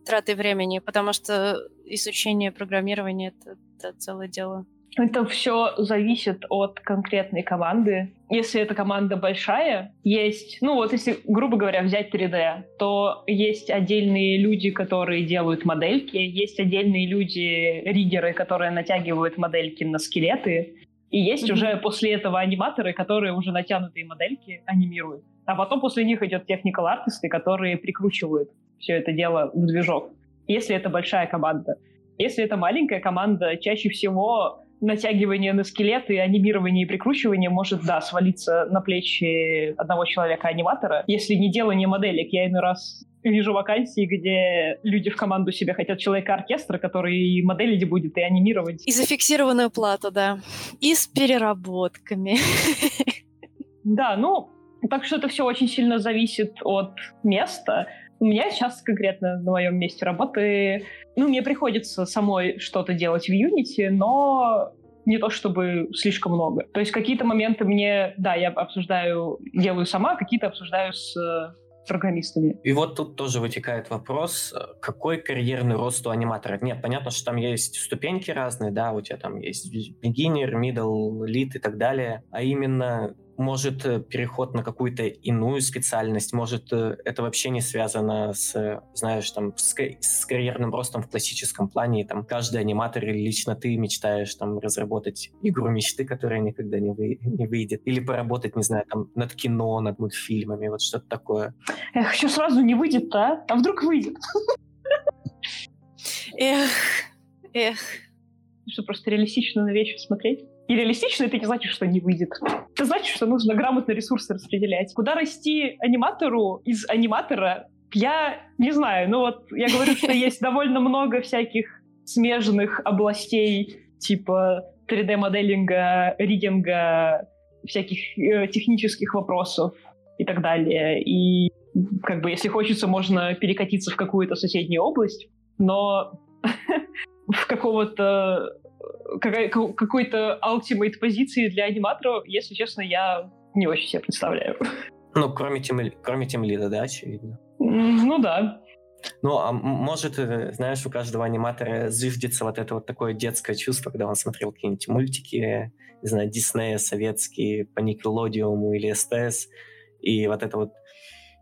траты времени, потому что изучение программирования это, это целое дело. Это все зависит от конкретной команды. Если эта команда большая, есть, ну вот если, грубо говоря, взять 3D, то есть отдельные люди, которые делают модельки, есть отдельные люди, риггеры, которые натягивают модельки на скелеты, и есть mm-hmm. уже после этого аниматоры, которые уже натянутые модельки анимируют. А потом после них идет техникал артисты, которые прикручивают все это дело в движок. Если это большая команда. Если это маленькая команда, чаще всего натягивание на скелеты, анимирование и прикручивание может, да, свалиться на плечи одного человека-аниматора. Если не делание моделек, я иной раз вижу вакансии, где люди в команду себе хотят человека-оркестра, который и моделить будет, и анимировать. И зафиксированную плату, да. И с переработками. <laughs> Да, ну, так что это все очень сильно зависит от места. У меня сейчас конкретно на моем месте работы, ну, мне приходится самой что-то делать в Unity, но не то чтобы слишком много. То есть какие-то моменты мне, да, я обсуждаю, делаю сама, какие-то обсуждаю с э, программистами. И вот тут тоже вытекает вопрос, какой карьерный рост у аниматора? Нет, понятно, что там есть ступеньки разные, да, у тебя там есть beginner, middle, lead и так далее, а именно может э, переход на какую-то иную специальность, может э, это вообще не связано с, знаешь, там, с, с карьерным ростом в классическом плане, и, там каждый аниматор или лично ты мечтаешь там разработать игру мечты, которая никогда не, вы, не выйдет, или поработать, не знаю, там над кино, над мультфильмами, вот что-то такое. Эх, еще сразу не выйдет, а? А вдруг выйдет? Эх, эх. Что, просто реалистично на вещи смотреть? И реалистично это не значит, что не выйдет. Это значит, что нужно грамотно ресурсы распределять. Куда расти аниматору из аниматора, я не знаю. Ну вот я говорю, что <laughs> есть довольно много всяких смежных областей, типа 3D-моделинга, риггинга, всяких э, технических вопросов и так далее. И как бы если хочется, можно перекатиться в какую-то соседнюю область, но <laughs> в какого-то какой-то ultimate позиции для аниматора, если честно, я не очень себе представляю. Ну, кроме тем, кроме тем лида, да, очевидно. Ну да. Ну, а может, э, знаешь, у каждого аниматора зиждется вот это вот такое детское чувство, когда он смотрел какие-нибудь мультики, не знаю, Диснея, советские, по Никелодиуму или СТС, и вот это вот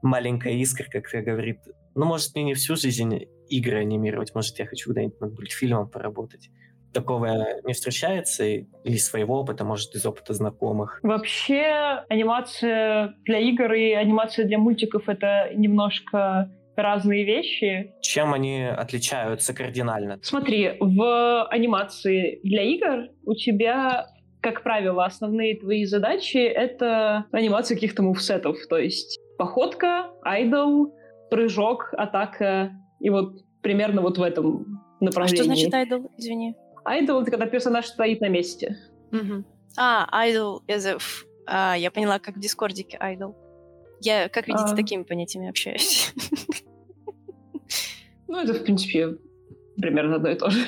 маленькая искорка, которая говорит, ну, может, мне не всю жизнь игры анимировать, может, я хочу когда-нибудь над мультфильмом поработать такого не встречается или своего опыта, может, из опыта знакомых? Вообще, анимация для игр и анимация для мультиков — это немножко разные вещи. Чем они отличаются кардинально? Смотри, в анимации для игр у тебя как правило, основные твои задачи — это анимация каких-то мувсетов, то есть походка, idle, прыжок, атака, и вот примерно вот в этом направлении. А что значит idle, извини? Idle — это когда персонаж стоит на месте. Угу. А, idle. А, я поняла, как в Дискордике idle. Я, как видите, а... такими понятиями общаюсь. <laughs> Ну, это, в принципе, примерно одно и то же.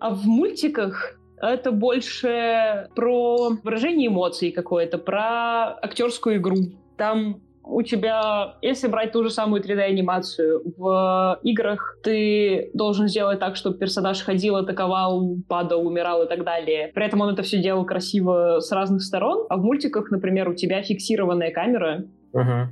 А в мультиках это больше про выражение эмоций какое-то, про актерскую игру. Там у тебя, если брать ту же самую 3D-анимацию, в играх ты должен сделать так, чтобы персонаж ходил, атаковал, падал, умирал и так далее. При этом он это все делал красиво с разных сторон. А в мультиках, например, у тебя фиксированная камера, Uh-huh.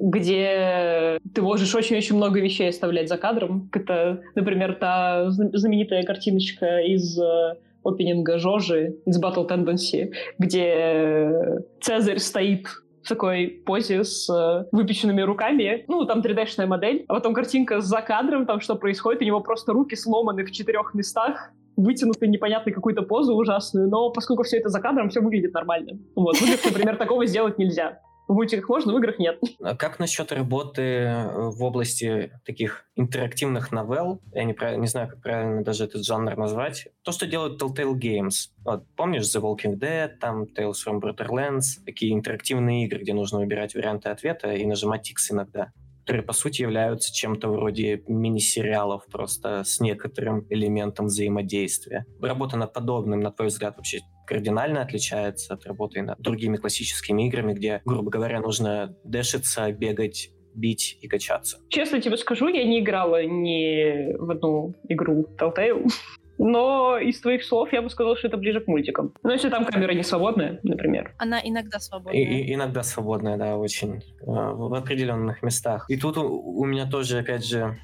где ты можешь очень-очень много вещей оставлять за кадром. Это, например, та знаменитая картиночка из э, опенинга Жожи из Battle Tendency, где Цезарь стоит в такой позе с э, выпеченными руками. Ну, там 3D-шная модель. А потом картинка за кадром, там что происходит. У него просто руки сломаны в четырех местах вытянуты непонятной какую-то позу ужасную, но поскольку все это за кадром, все выглядит нормально. Вот. Играх, например, такого сделать нельзя. В мультиках можно, в играх нет. <laughs> А как насчет работы э, в области таких интерактивных новелл? Я не, не знаю, как правильно даже этот жанр назвать. То, что делают Telltale Games. Вот, помнишь The Walking Dead, там Tales from Borderlands, такие интерактивные игры, где нужно выбирать варианты ответа и нажимать X иногда которые, по сути, являются чем-то вроде мини-сериалов, просто с некоторым элементом взаимодействия. Работа над подобным, на твой взгляд, вообще кардинально отличается от работы над другими классическими играми, где, грубо говоря, нужно дэшиться, бегать, бить и качаться. Честно тебе скажу, я не играла ни в одну игру Telltale. <laughs> Но из твоих слов я бы сказал, что это ближе к мультикам. Но если там камера не свободная, например. Она иногда свободная. И, и, иногда свободная, да, очень. Э, в определенных местах. И тут у, у меня тоже, опять же,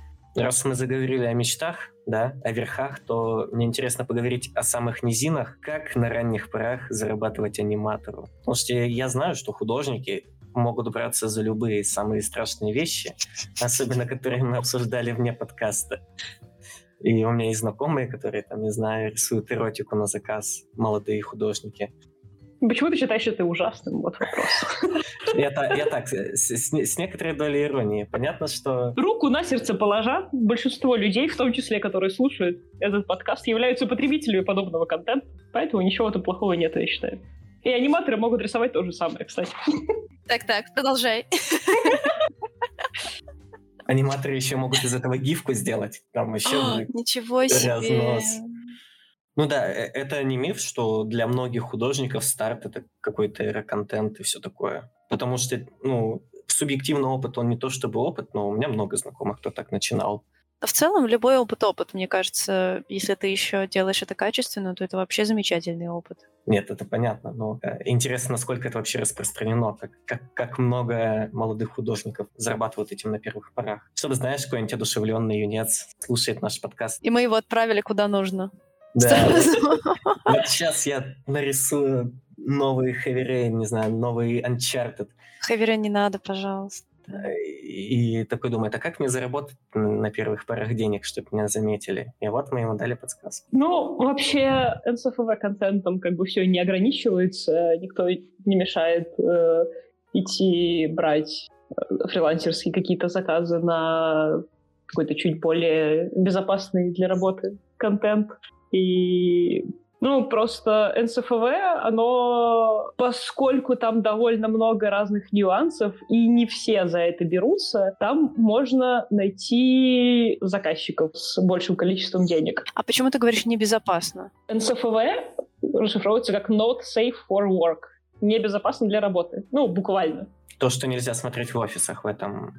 раз мы заговорили о мечтах, да, о верхах, то мне интересно поговорить о самых низинах, как на ранних порах зарабатывать аниматору. Потому что я знаю, что художники могут браться за любые самые страшные вещи, особенно которые мы обсуждали вне подкаста. И у меня есть знакомые, которые, там, не знаю, рисуют эротику на заказ, молодые художники. Почему ты считаешь это ужасным? Вот вопрос. <laughs> Я, я так, с, с, с некоторой долей иронии. Понятно, что... Руку на сердце положа, большинство людей, в том числе, которые слушают этот подкаст, являются потребителями подобного контента, поэтому ничего там плохого нет, я считаю. И аниматоры могут рисовать то же самое, кстати. <laughs> Так-так, продолжай. Аниматоры еще могут из этого гифку сделать. Там еще а, Ничего себе. Разнос. Ну да, э, это не миф, что для многих художников старт это какой-то эра-контент и все такое. Потому что, ну, субъективный опыт, он не то чтобы опыт, но у меня много знакомых, кто так начинал. В целом, любой опыт опыт, мне кажется, если ты еще делаешь это качественно, то это вообще замечательный опыт. Нет, это понятно, но э, интересно, насколько это вообще распространено, как, как, как много молодых художников зарабатывают этим на первых порах. Чтобы, знаешь, какой-нибудь одушевленный юнец слушает наш подкаст. И мы его отправили куда нужно. Да. Вот сейчас я нарисую новый Heavy Rain, не знаю, новый Uncharted. Heavy Rain не надо, пожалуйста. И такой думает, а как мне заработать на первых парах денег, чтобы меня заметили? И вот мы ему дали подсказку. Ну, вообще, NSFW контентом как бы все не ограничивается, никто не мешает э, идти брать э, фрилансерские какие-то заказы на какой-то чуть более безопасный для работы контент. И ну, просто НСФВ, оно, поскольку там довольно много разных нюансов, и не все за это берутся, там можно найти заказчиков с большим количеством денег. А почему ты говоришь небезопасно? НСФВ расшифровывается как Not Safe for Work. Небезопасно для работы. Ну, буквально. То, что нельзя смотреть в офисах в этом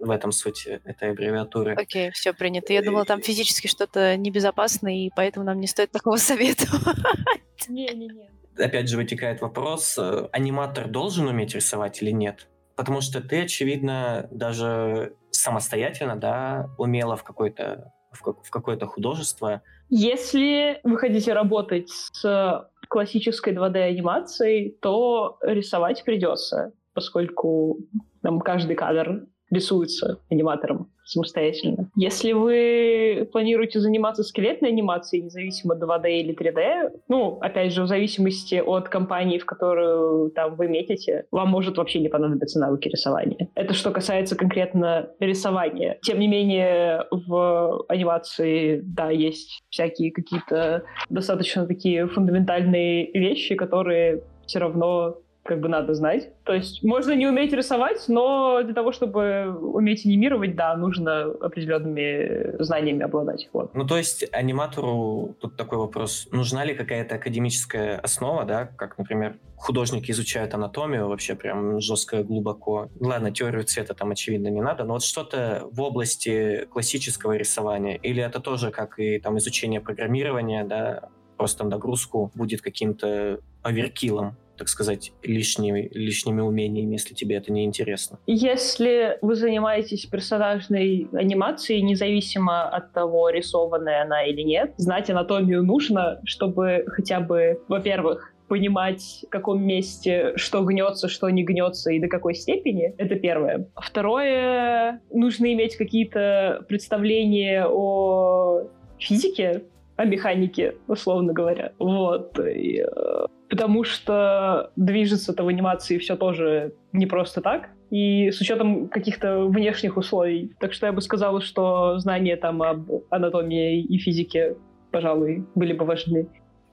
в этом суть этой аббревиатуры. Окей, okay, все принято. Я думала, там физически что-то небезопасное, и поэтому нам не стоит такого советовать. <laughs> Не-не-не. Опять же вытекает вопрос, э, аниматор должен уметь рисовать или нет? Потому что ты, очевидно, даже самостоятельно, да, умела в какое-то в, в какое-то художество. Если вы хотите работать с классической 2D-анимацией, то рисовать придется, поскольку там каждый кадр рисуется аниматором самостоятельно. Если вы планируете заниматься скелетной анимацией, независимо 2D или 3D, ну, опять же, в зависимости от компании, в которую там вы метите, вам может вообще не понадобиться навыки рисования. Это что касается конкретно рисования. Тем не менее, в анимации, да, есть всякие какие-то достаточно такие фундаментальные вещи, которые все равно как бы надо знать. То есть можно не уметь рисовать, но для того, чтобы уметь анимировать, да, нужно определенными знаниями обладать. Вот. Ну, то есть аниматору, тут такой вопрос, нужна ли какая-то академическая основа, да, как, например, художники изучают анатомию вообще прям жестко, глубоко. Ладно, теорию цвета там, очевидно, не надо, но вот что-то в области классического рисования, или это тоже, как и там изучение программирования, да, просто нагрузку будет каким-то оверкилом так сказать, лишними, лишними умениями, если тебе это не интересно. Если вы занимаетесь персонажной анимацией, независимо от того, рисованная она или нет, знать анатомию нужно, чтобы хотя бы, во-первых, понимать, в каком месте что гнется, что не гнется и до какой степени. Это первое. Второе, нужно иметь какие-то представления о физике, о механике, условно говоря. Вот. И, э, потому что движется-то в анимации все тоже не просто так, и с учетом каких-то внешних условий. Так что я бы сказала, что знания там об анатомии и физике, пожалуй, были бы важны.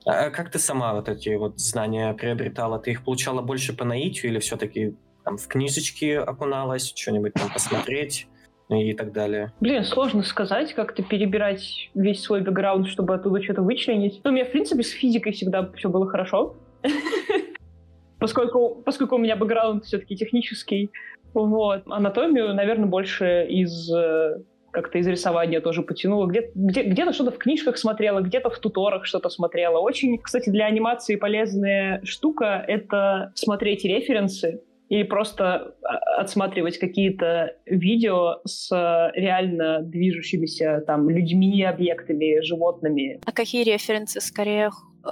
А как ты сама вот эти вот знания приобретала? Ты их получала больше по наитию или все-таки там в книжечки окуналась, что-нибудь там посмотреть? и так далее? Блин, сложно сказать, как-то перебирать весь свой бэкграунд, чтобы оттуда что-то вычленить. Ну, у меня, в принципе, с физикой всегда все было хорошо. <laughs> Поскольку, поскольку у меня бэкграунд все-таки технический, вот. Анатомию, наверное, больше из э, как-то из рисования тоже потянула. Где, где, где-то что-то в книжках смотрела, где-то в туторах что-то смотрела. Очень, кстати, для анимации полезная штука — это смотреть референсы или просто а, отсматривать какие-то видео с реально движущимися там людьми, объектами, животными. А какие референсы скорее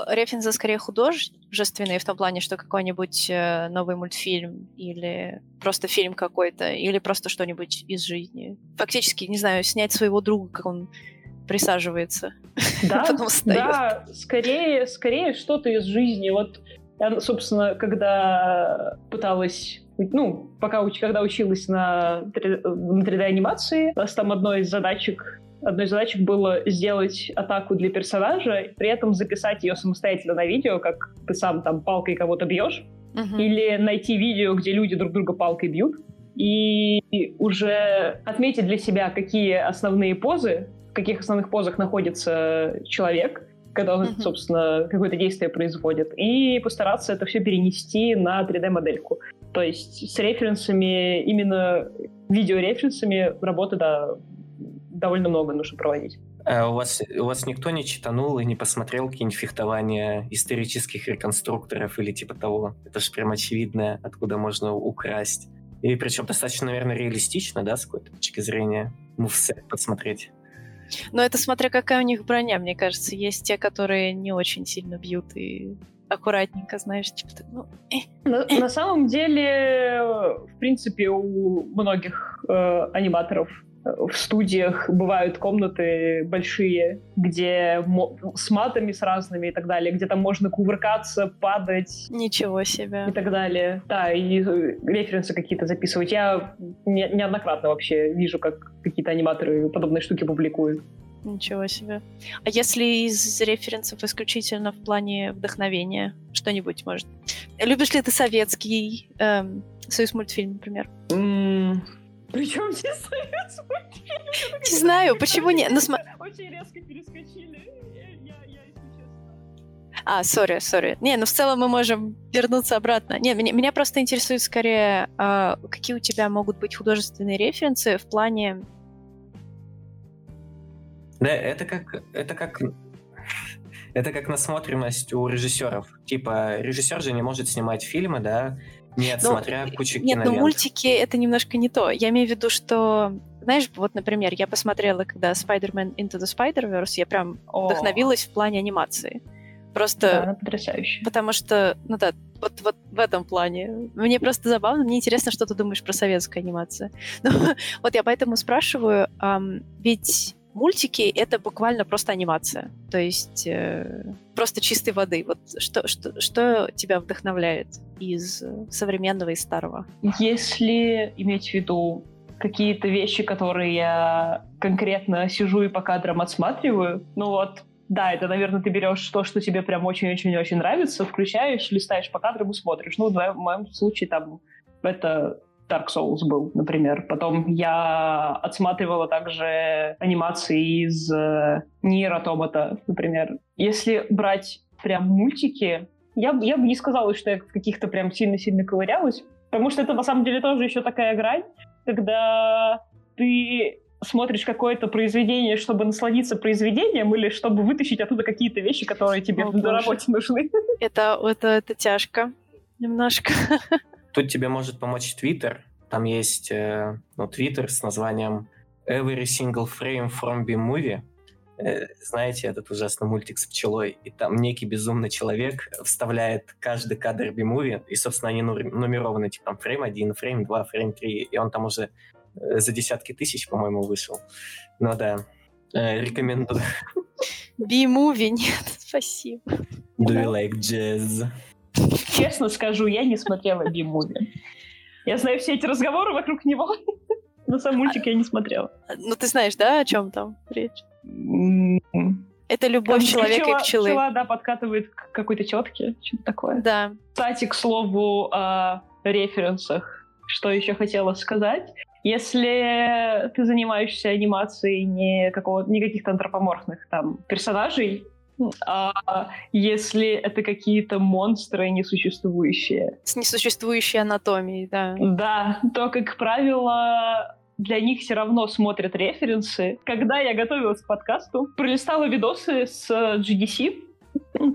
референсы скорее художественные в том плане, что какой-нибудь э, новый мультфильм или просто фильм какой-то, или просто что-нибудь из жизни. Фактически, не знаю, снять своего друга, как он присаживается, да, <laughs> потом встает. Да, скорее, скорее что-то из жизни. Вот Я, собственно, когда пыталась ну, пока уч, когда училась на 3, на 3D-анимации, у нас там одной из задачек одной из задачек было сделать атаку для персонажа, при этом записать ее самостоятельно на видео, как ты сам там палкой кого-то бьешь, uh-huh. или найти видео, где люди друг друга палкой бьют, и уже отметить для себя, какие основные позы, в каких основных позах находится человек, когда он, uh-huh. собственно, какое-то действие производит, и постараться это все перенести на 3D-модельку. То есть с референсами, именно видеореференсами работы, да, довольно много нужно проводить. А у вас, у вас никто не читанул и не посмотрел какие-нибудь фехтования исторических реконструкторов или типа того? Это же прям очевидно, откуда можно украсть. И причем достаточно, наверное, реалистично, да, с какой-то точки зрения, мувсет посмотреть. Но это смотря какая у них броня, мне кажется. Есть те, которые не очень сильно бьют и аккуратненько, знаешь, типа, ну... Э, на, э. на самом деле, в принципе, у многих э, аниматоров в студиях бывают комнаты большие, где с матами с разными и так далее, где там можно кувыркаться, падать. Ничего себе. И так далее. Да, и референсы какие-то записывать. Я не, неоднократно вообще вижу, как какие-то аниматоры подобные штуки публикуют. Ничего себе. А если из референсов исключительно в плане вдохновения, что-нибудь может? Любишь ли ты советский эм, союз мультфильм, например? Mm. Причем здесь союз мультфильм? Не знаю, почему нет. Ну, см... Очень резко перескочили. Я, я. А, сори, сори. Не, ну в целом мы можем вернуться обратно. Не, меня, меня просто интересует скорее, э, какие у тебя могут быть художественные референсы в плане да, это как, это как, это как насмотренность у режиссеров. Типа, режиссер же не может снимать фильмы, да, нет, ну, смотря кучу Нет, но мультики — это немножко не то. Я имею в виду, что знаешь, вот, например, я посмотрела, когда Spider-Man Into the Spider-Verse, я прям О. вдохновилась в плане анимации. Просто... Да, она потрясающая. Потому что, ну да, вот, вот в этом плане. Мне просто забавно, мне интересно, что ты думаешь про советскую анимацию. <laughs> Ну, вот я поэтому спрашиваю, эм, ведь мультики — это буквально просто анимация. То есть э, просто чистой воды. Вот что, что, что тебя вдохновляет из современного и старого? Если иметь в виду какие-то вещи, которые я конкретно сижу и по кадрам отсматриваю, ну вот, да, это, наверное, ты берешь то, что тебе прям очень-очень-очень нравится, включаешь, листаешь по кадрам и смотришь. Ну, в моем случае там это Dark Souls был, например. Потом я отсматривала также анимации из э, Automata, например. Если брать прям мультики, я, я бы не сказала, что я в каких-то прям сильно-сильно ковырялась, потому что это на самом деле тоже еще такая грань, когда ты смотришь какое-то произведение, чтобы насладиться произведением или чтобы вытащить оттуда какие-то вещи, которые тебе О, на работе нужны. Это, это, это тяжко немножко. Тут тебе может помочь Твиттер. Там есть э, ну, Твиттер с названием Every Single Frame from B-Movie. Э, знаете, этот ужасный мультик с пчелой, и там некий безумный человек вставляет каждый кадр B-Movie, и, собственно, они нумерованы, типа, там, фрейм 1, фрейм 2, фрейм 3, и он там уже э, за десятки тысяч, по-моему, вышел. Ну да, рекомендую. B-Movie <laughs> нет, спасибо. Do you like jazz? Честно скажу, я не смотрела Би-муви. Я знаю все эти разговоры вокруг него, <laughs> но сам мультик я не смотрела. Ну, ты знаешь, да, о чем там речь? Это любовь там человека пчела, и пчелы. Пчела, да, подкатывает к какой-то четке, что-то такое. Да. Кстати, к слову о референсах, что еще хотела сказать. Если ты занимаешься анимацией не, какого, не каких-то антропоморфных там персонажей, а если это какие-то монстры несуществующие. С несуществующей анатомией, да. Да, то, как правило, для них все равно смотрят референсы. Когда я готовилась к подкасту, пролистала видосы с GDC.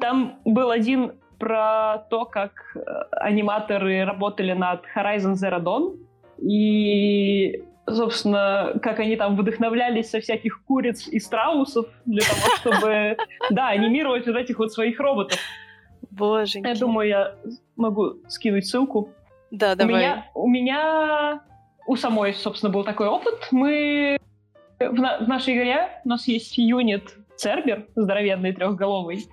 Там был один про то, как э, аниматоры работали над Horizon Zero Dawn. И собственно, как они там вдохновлялись со всяких куриц и страусов для того, чтобы, да, анимировать вот этих вот своих роботов. Боже. Я думаю, я могу скинуть ссылку. Да, давай. У меня, у меня, у самой, собственно, был такой опыт. Мы в, на, в нашей игре, у нас есть юнит Цербер, здоровенный трехголовый,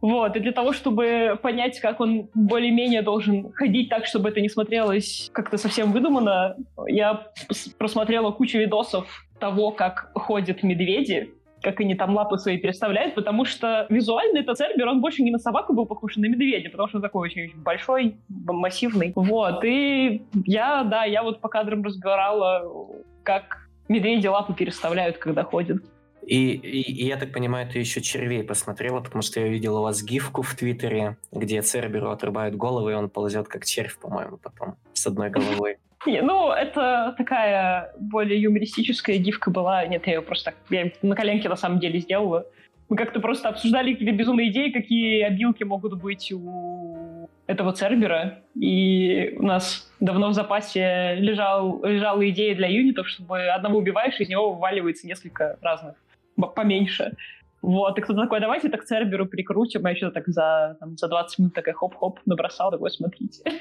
Вот, и для того, чтобы понять, как он более-менее должен ходить так, чтобы это не смотрелось как-то совсем выдуманно, я просмотрела кучу видосов того, как ходят медведи, как они там лапы свои переставляют, потому что визуально этот Цербер, он больше не на собаку был похож, а на медведя, потому что он такой очень, очень большой, массивный. Вот, и я, да, я вот по кадрам разбирала, как медведи лапы переставляют, когда ходят. И, и, и я так понимаю, ты еще червей посмотрела, потому что я видел у вас гифку в Твиттере, где Церберу отрубают голову, и он ползет как червь, по-моему, потом с одной головой. <laughs> Не, ну, это такая более юмористическая гифка была. Нет, я ее просто так, я на коленке на самом деле сделала. Мы как-то просто обсуждали какие-то безумные идеи, какие обилки могут быть у этого Цербера. И у нас давно в запасе лежал, лежала идея для юнитов, чтобы одного убиваешь, из него вываливается несколько разных поменьше. Вот, и кто-то такой, давайте так Церберу прикрутим, а я что-то так за, там, за 20 минут такая хоп-хоп набросал, такой, смотрите. <laughs>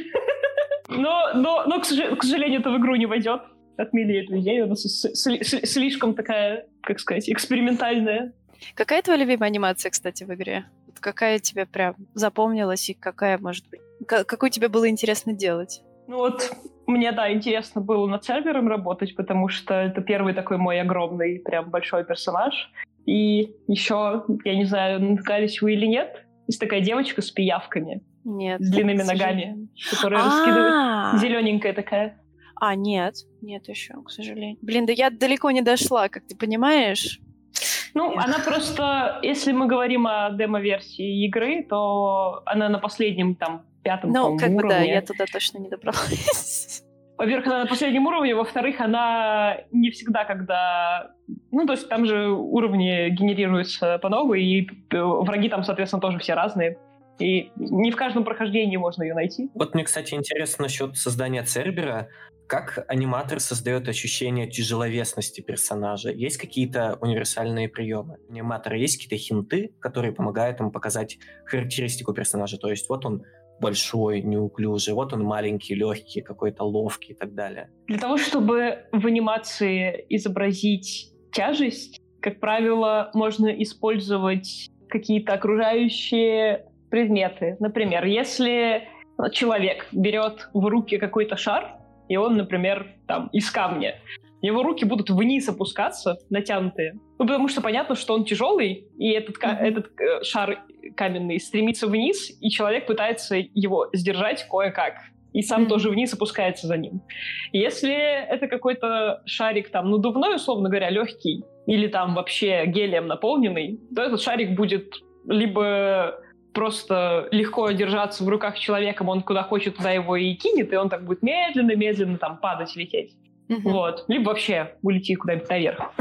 Но, но, но к, сожалению, это в игру не войдет. Отмели эту идею, она слишком такая, как сказать, экспериментальная. Какая твоя любимая анимация, кстати, в игре? Вот какая тебе прям запомнилась и какая, может быть, какую тебе было интересно делать? Ну вот, мне, да, интересно было над сервером работать, потому что это первый такой мой огромный, прям большой персонаж. И еще, я не знаю, натыкались вы или нет, есть такая девочка с пиявками. Нет. С длинными ногами, которая раскидывает. Зелененькая такая. А, нет, нет еще, к сожалению. Блин, да я далеко не дошла, как ты понимаешь. Ну, она просто, если мы говорим о демо-версии игры, то она на последнем там пятом Ну, как бы да, я туда точно не добралась. Во-первых, она на последнем уровне, во-вторых, она не всегда, когда... Ну, то есть там же уровни генерируются по новой, и враги там, соответственно, тоже все разные. И не в каждом прохождении можно ее найти. Вот мне, кстати, интересно насчет создания Цербера. Как аниматор создает ощущение тяжеловесности персонажа? Есть какие-то универсальные приемы? У аниматора есть какие-то хинты, которые помогают ему показать характеристику персонажа? То есть вот он большой, неуклюжий, вот он маленький, легкий, какой-то ловкий и так далее. Для того, чтобы в анимации изобразить тяжесть, как правило, можно использовать какие-то окружающие предметы. Например, если человек берет в руки какой-то шар, и он, например, там, из камня, его руки будут вниз опускаться, натянутые. Ну, потому что понятно, что он тяжелый, и этот, mm-hmm. этот э, шар каменный стремится вниз, и человек пытается его сдержать кое-как. И сам mm-hmm. тоже вниз опускается за ним. Если это какой-то шарик там надувной, условно говоря, легкий, или там вообще гелием наполненный, то этот шарик будет либо просто легко держаться в руках человеком, он куда хочет, туда его и кинет, и он так будет медленно-медленно там падать, лететь. Mm-hmm. Вот. Либо вообще улетит куда-нибудь наверх.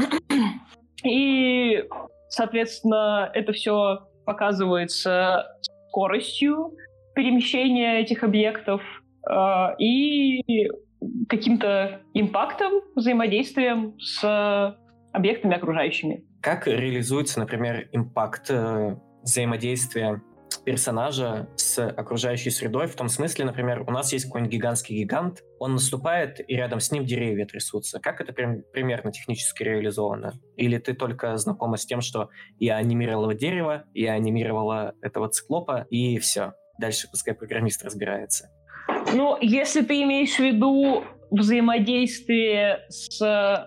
И, соответственно, это все показывается скоростью перемещения этих объектов э, и каким-то импактом, взаимодействием с объектами окружающими. Как реализуется, например, импакт э, взаимодействия персонажа с окружающей средой, в том смысле, например, у нас есть какой-нибудь гигантский гигант, он наступает, и рядом с ним деревья трясутся. Как это прям, примерно технически реализовано? Или ты только знакома с тем, что я анимировала дерево, я анимировала этого циклопа, и все. Дальше пускай программист разбирается. Ну, если ты имеешь в виду взаимодействие с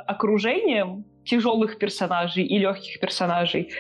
окружением тяжелых персонажей и легких персонажей,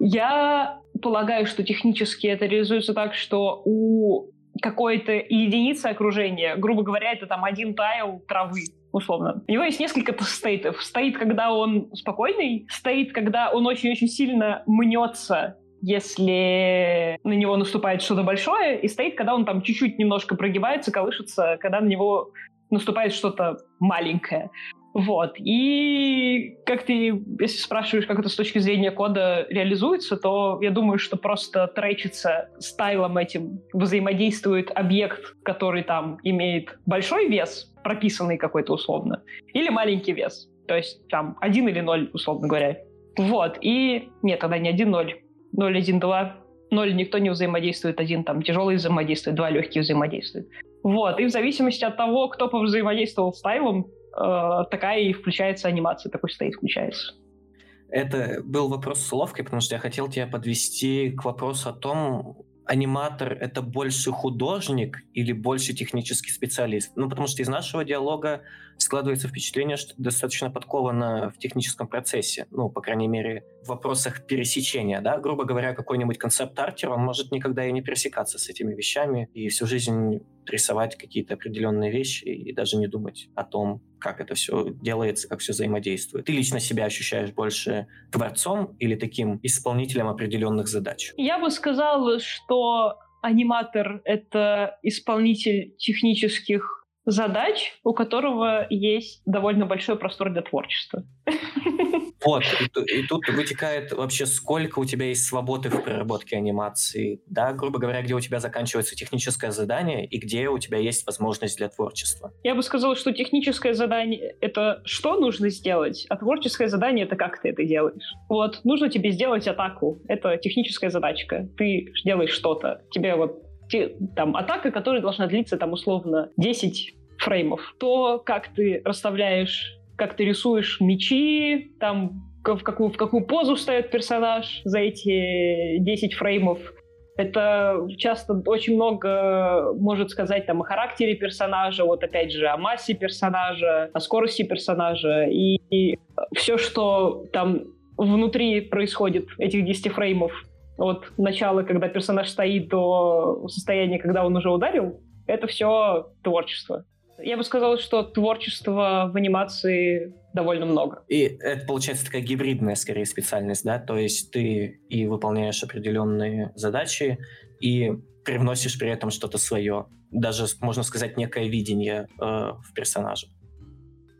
я полагаю, что технически это реализуется так, что у какой-то единицы окружения, грубо говоря, это там один тайл травы, условно. У него есть несколько стейтов. Стоит, когда он спокойный, стоит, когда он очень-очень сильно мнется, если на него наступает что-то большое, и стоит, когда он там чуть-чуть немножко прогибается, колышется, когда на него наступает что-то маленькое. Вот. И как ты, если спрашиваешь, как это с точки зрения кода реализуется, то я думаю, что просто тречится стайлом этим взаимодействует объект, который там имеет большой вес, прописанный какой-то условно, или маленький вес. То есть там один или ноль, условно говоря. Вот. И нет, тогда не один ноль. Ноль, один, два. Ноль никто не взаимодействует, один там тяжелый взаимодействует, два легкие взаимодействуют. Вот. И в зависимости от того, кто повзаимодействовал с тайлом, такая и включается анимация, такой стоит, включается. Это был вопрос с уловкой, потому что я хотел тебя подвести к вопросу о том, аниматор — это больше художник или больше технический специалист? Ну, потому что из нашего диалога складывается впечатление, что ты достаточно подковано в техническом процессе, ну, по крайней мере, в вопросах пересечения, да, грубо говоря, какой-нибудь концепт-артер, он может никогда и не пересекаться с этими вещами и всю жизнь рисовать какие-то определенные вещи и даже не думать о том, как это все делается, как все взаимодействует. Ты лично себя ощущаешь больше творцом или таким исполнителем определенных задач? Я бы сказала, что аниматор — это исполнитель технических задач, у которого есть довольно большой простор для творчества. <laughs> Вот, и, и тут вытекает вообще, сколько у тебя есть свободы в проработке анимации, да, грубо говоря, где у тебя заканчивается техническое задание и где у тебя есть возможность для творчества. Я бы сказала, что техническое задание — это что нужно сделать, а творческое задание — это как ты это делаешь. Вот, нужно тебе сделать атаку, это техническая задачка, ты делаешь что-то, тебе вот там атака, которая должна длиться там условно 10 фреймов. То, как ты расставляешь, как ты рисуешь мечи, там в какую, в какую позу встает персонаж за эти 10 фреймов. Это часто очень много может сказать там о характере персонажа, вот опять же о массе персонажа, о скорости персонажа. И, и все, что там внутри происходит, этих 10 фреймов, от начала, когда персонаж стоит, до состояния, когда он уже ударил, это все творчество. Я бы сказала, что творчества в анимации довольно много. И это получается такая гибридная, скорее, специальность, да? То есть ты и выполняешь определенные задачи, и привносишь при этом что-то свое. Даже, можно сказать, некое видение э, в персонаже.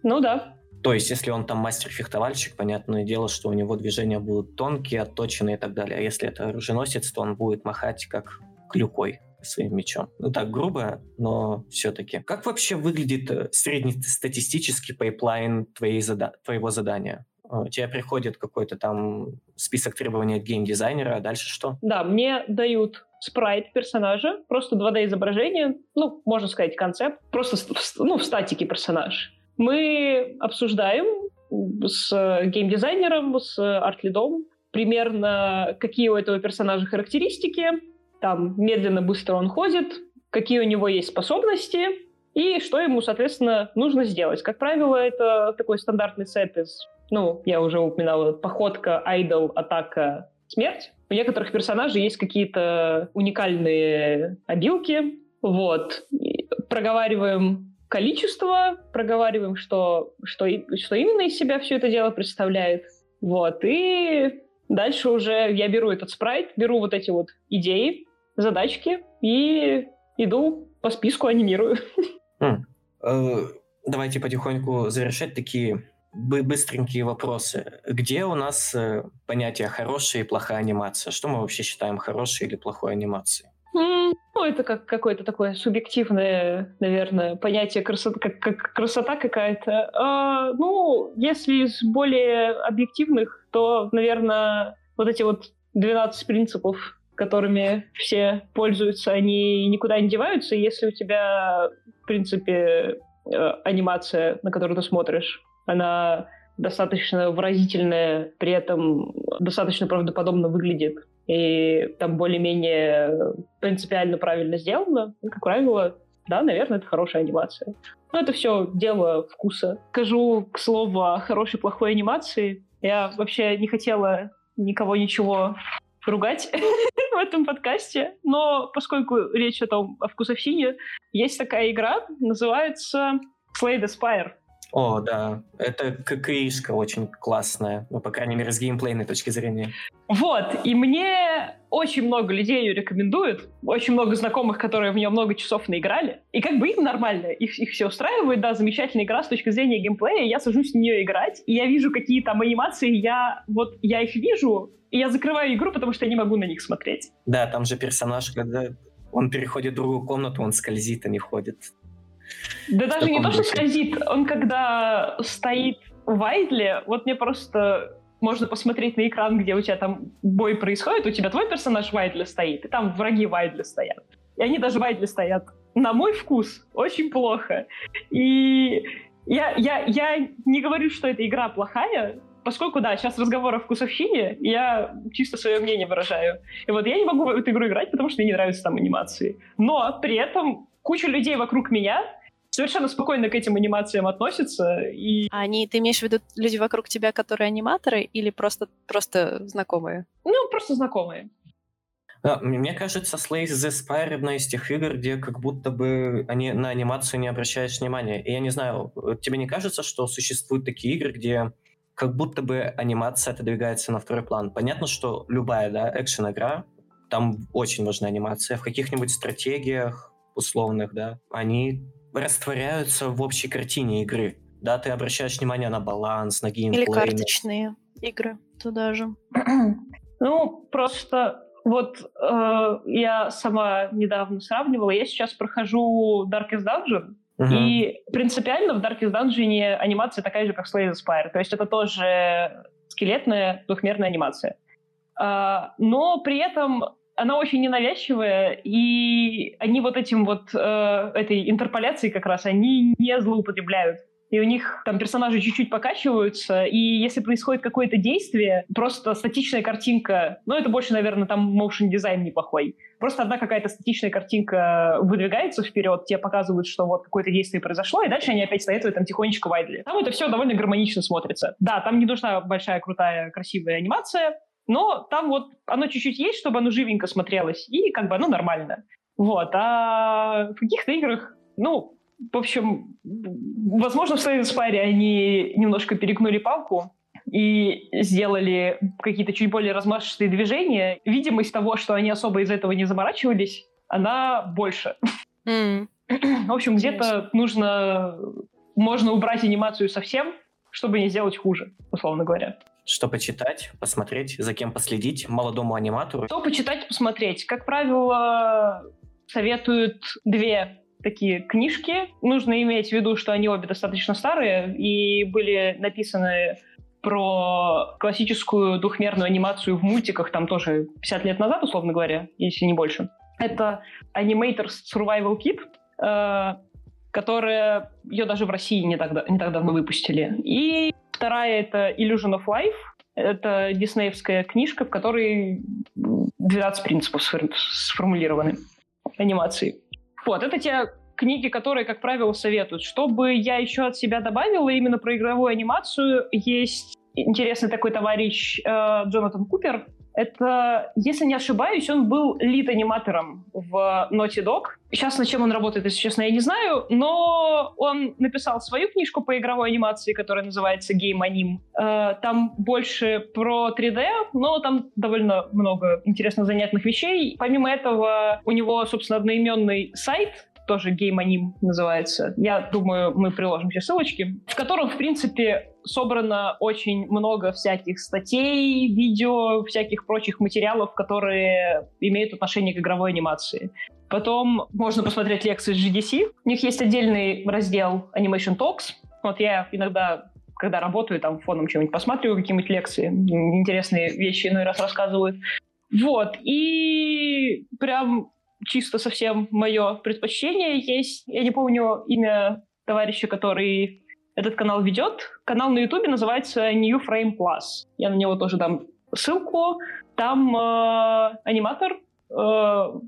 Ну да. То есть, если он там мастер-фехтовальщик, понятное дело, что у него движения будут тонкие, отточенные и так далее. А если это оруженосец, то он будет махать как клюкой своим мечом. Ну так грубо, но все-таки. Как вообще выглядит э, среднестатистический pipeline твоей зада- твоего задания? У тебя приходит какой-то там список требований от геймдизайнера, а дальше что? Да, мне дают спрайт персонажа, просто 2D-изображение, ну, можно сказать, концепт, просто ну, в статике персонаж. Мы обсуждаем с геймдизайнером, с арт-лидом примерно, какие у этого персонажа характеристики, там медленно, быстро он ходит, какие у него есть способности и что ему, соответственно, нужно сделать. Как правило, это такой стандартный сет из, ну, я уже упоминала, походка, айдол, атака, смерть. У некоторых персонажей есть какие-то уникальные обилки. Вот. проговариваем количество, проговариваем, что, что, что именно из себя все это дело представляет. Вот. И дальше уже я беру этот спрайт, беру вот эти вот идеи, задачки и иду по списку анимирую. Mm. Uh, давайте потихоньку завершать такие быстренькие вопросы. Где у нас uh, понятие хорошая и плохая анимация? Что мы вообще считаем хорошей или плохой анимацией? Ну, это как какое-то такое субъективное, наверное, понятие красоты, как, как красота какая-то. Uh, ну, если из более объективных, то, наверное, вот эти вот 12 принципов которыми все пользуются, они никуда не деваются. Если у тебя, в принципе, э, анимация, на которую ты смотришь, она достаточно выразительная, при этом достаточно правдоподобно выглядит, и там более-менее принципиально правильно сделано, ну, как правило, да, наверное, это хорошая анимация. Но это все дело вкуса. Скажу к слову о хорошей плохой анимации. Я вообще не хотела никого ничего ругать <laughs> в этом подкасте, но поскольку речь о том, о вкусовщине, есть такая игра, называется Slay the Spire. О, да, это ККИшка очень классная, ну, по крайней мере, с геймплейной точки зрения. Вот, и мне очень много людей ее рекомендуют, очень много знакомых, которые в нее много часов наиграли, и как бы им нормально, их, их все устраивает, да, замечательная игра с точки зрения геймплея, я сажусь в нее играть, и я вижу какие там анимации, я вот, я их вижу, и я закрываю игру, потому что я не могу на них смотреть. Да, там же персонаж, когда он переходит в другую комнату, он скользит, а не ходит. Да даже не то, что скользит, он когда стоит в айдле, вот мне просто можно посмотреть на экран, где у тебя там бой происходит, у тебя твой персонаж в айдле стоит, и там враги в айдле стоят. И они даже в айдле стоят. На мой вкус очень плохо. И я, я, я не говорю, что эта игра плохая, поскольку, да, сейчас разговор о вкусовщине, я чисто свое мнение выражаю. И вот я не могу в эту игру играть, потому что мне не нравятся там анимации. Но при этом куча людей вокруг меня совершенно спокойно к этим анимациям относятся. И... А они, ты имеешь в виду люди вокруг тебя, которые аниматоры, или просто, просто знакомые? Ну, просто знакомые. Да, мне кажется, Slay the Spire одна из тех игр, где как будто бы они на анимацию не обращаешь внимания. И я не знаю, тебе не кажется, что существуют такие игры, где как будто бы анимация отодвигается на второй план? Понятно, что любая, да, экшен-игра, там очень важна анимация. В каких-нибудь стратегиях условных, да, они растворяются в общей картине игры. Да, ты обращаешь внимание на баланс, на геймплей. Или карточные игры туда же. <clears throat> Ну, просто вот э, я сама недавно сравнивала, я сейчас прохожу Darkest Dungeon, uh-huh. и принципиально в Darkest Dungeon анимация такая же, как Slay the Spire, то есть это тоже скелетная двухмерная анимация. Э, но при этом она очень ненавязчивая, и они вот этим вот, э, этой интерполяцией как раз, они не злоупотребляют и у них там персонажи чуть-чуть покачиваются, и если происходит какое-то действие, просто статичная картинка, ну, это больше, наверное, там motion дизайн неплохой. Просто одна какая-то статичная картинка выдвигается вперед, тебе показывают, что вот какое-то действие произошло, и дальше они опять стоят в этом тихонечко вайдли. Там это все довольно гармонично смотрится. Да, там не нужна большая, крутая, красивая анимация, но там вот оно чуть-чуть есть, чтобы оно живенько смотрелось, и как бы оно нормально. Вот. А в каких-то играх, ну, в общем, возможно, в своей спаре они немножко перегнули палку и сделали какие-то чуть более размашистые движения. Видимость того, что они особо из этого не заморачивались, она больше. <sniffs> Mm. В общем, где-то нужно... Можно убрать анимацию совсем, чтобы не сделать хуже, условно говоря. Что почитать, посмотреть, за кем последить молодому аниматору? Что почитать, посмотреть? Как правило, советуют две такие книжки. Нужно иметь в виду, что они обе достаточно старые и были написаны про классическую двухмерную анимацию в мультиках, там тоже 50 лет назад, условно говоря, если не больше. Это Animator Survival Kit, э, которая ее даже в России не так, не так давно выпустили. И вторая — это Illusion of Life. Это диснеевская книжка, в которой 12 принципов сформулированы анимации. Вот, это те книги, которые, как правило, советуют. Чтобы я еще от себя добавила именно про игровую анимацию, есть интересный такой товарищ э, Джонатан Купер. Это, если не ошибаюсь, он был лид-аниматором в Naughty Dog. Сейчас на чем он работает, если честно, я не знаю, но он написал свою книжку по игровой анимации, которая называется Game Anim. Э, там больше про 3D, но там довольно много интересных занятных вещей. Помимо этого, у него, собственно, одноименный сайт, тоже гейм-аним называется. Я думаю, мы приложим все ссылочки, в котором, в принципе, собрано очень много всяких статей, видео, всяких прочих материалов, которые имеют отношение к игровой анимации. Потом можно посмотреть лекции GDC. У них есть отдельный раздел Animation Talks. Вот я иногда когда работаю, там фоном что-нибудь посматриваю, какие-нибудь лекции, интересные вещи иной раз рассказывают. Вот, и прям чисто совсем мое предпочтение есть. Я не помню имя товарища, который этот канал ведет. Канал на Ютубе называется New Frame Plus. Я на него тоже дам ссылку. Там э, аниматор э,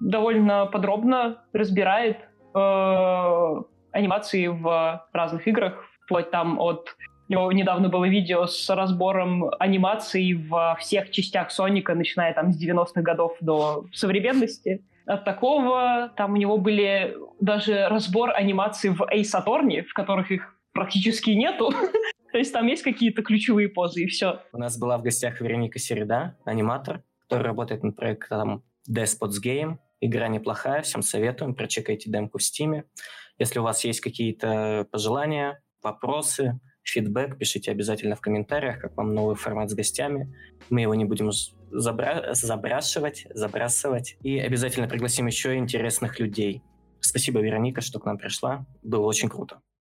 довольно подробно разбирает э, анимации в разных играх, вплоть там от него недавно было видео с разбором анимаций во всех частях Соника, начиная там с 90-х годов до современности. От такого там у него были даже разбор анимаций в Ace Attorney, в которых их практически нету. <laughs> То есть там есть какие-то ключевые позы, и все. У нас была в гостях Вероника Середа, аниматор, который работает над проектом Despots Game. Игра неплохая, всем советуем, прочекайте демку в Стиме. Если у вас есть какие-то пожелания, вопросы, фидбэк, пишите обязательно в комментариях, как вам новый формат с гостями. Мы его не будем забра- забрасывать, забрасывать. И обязательно пригласим еще интересных людей. Спасибо, Вероника, что к нам пришла. Было очень круто.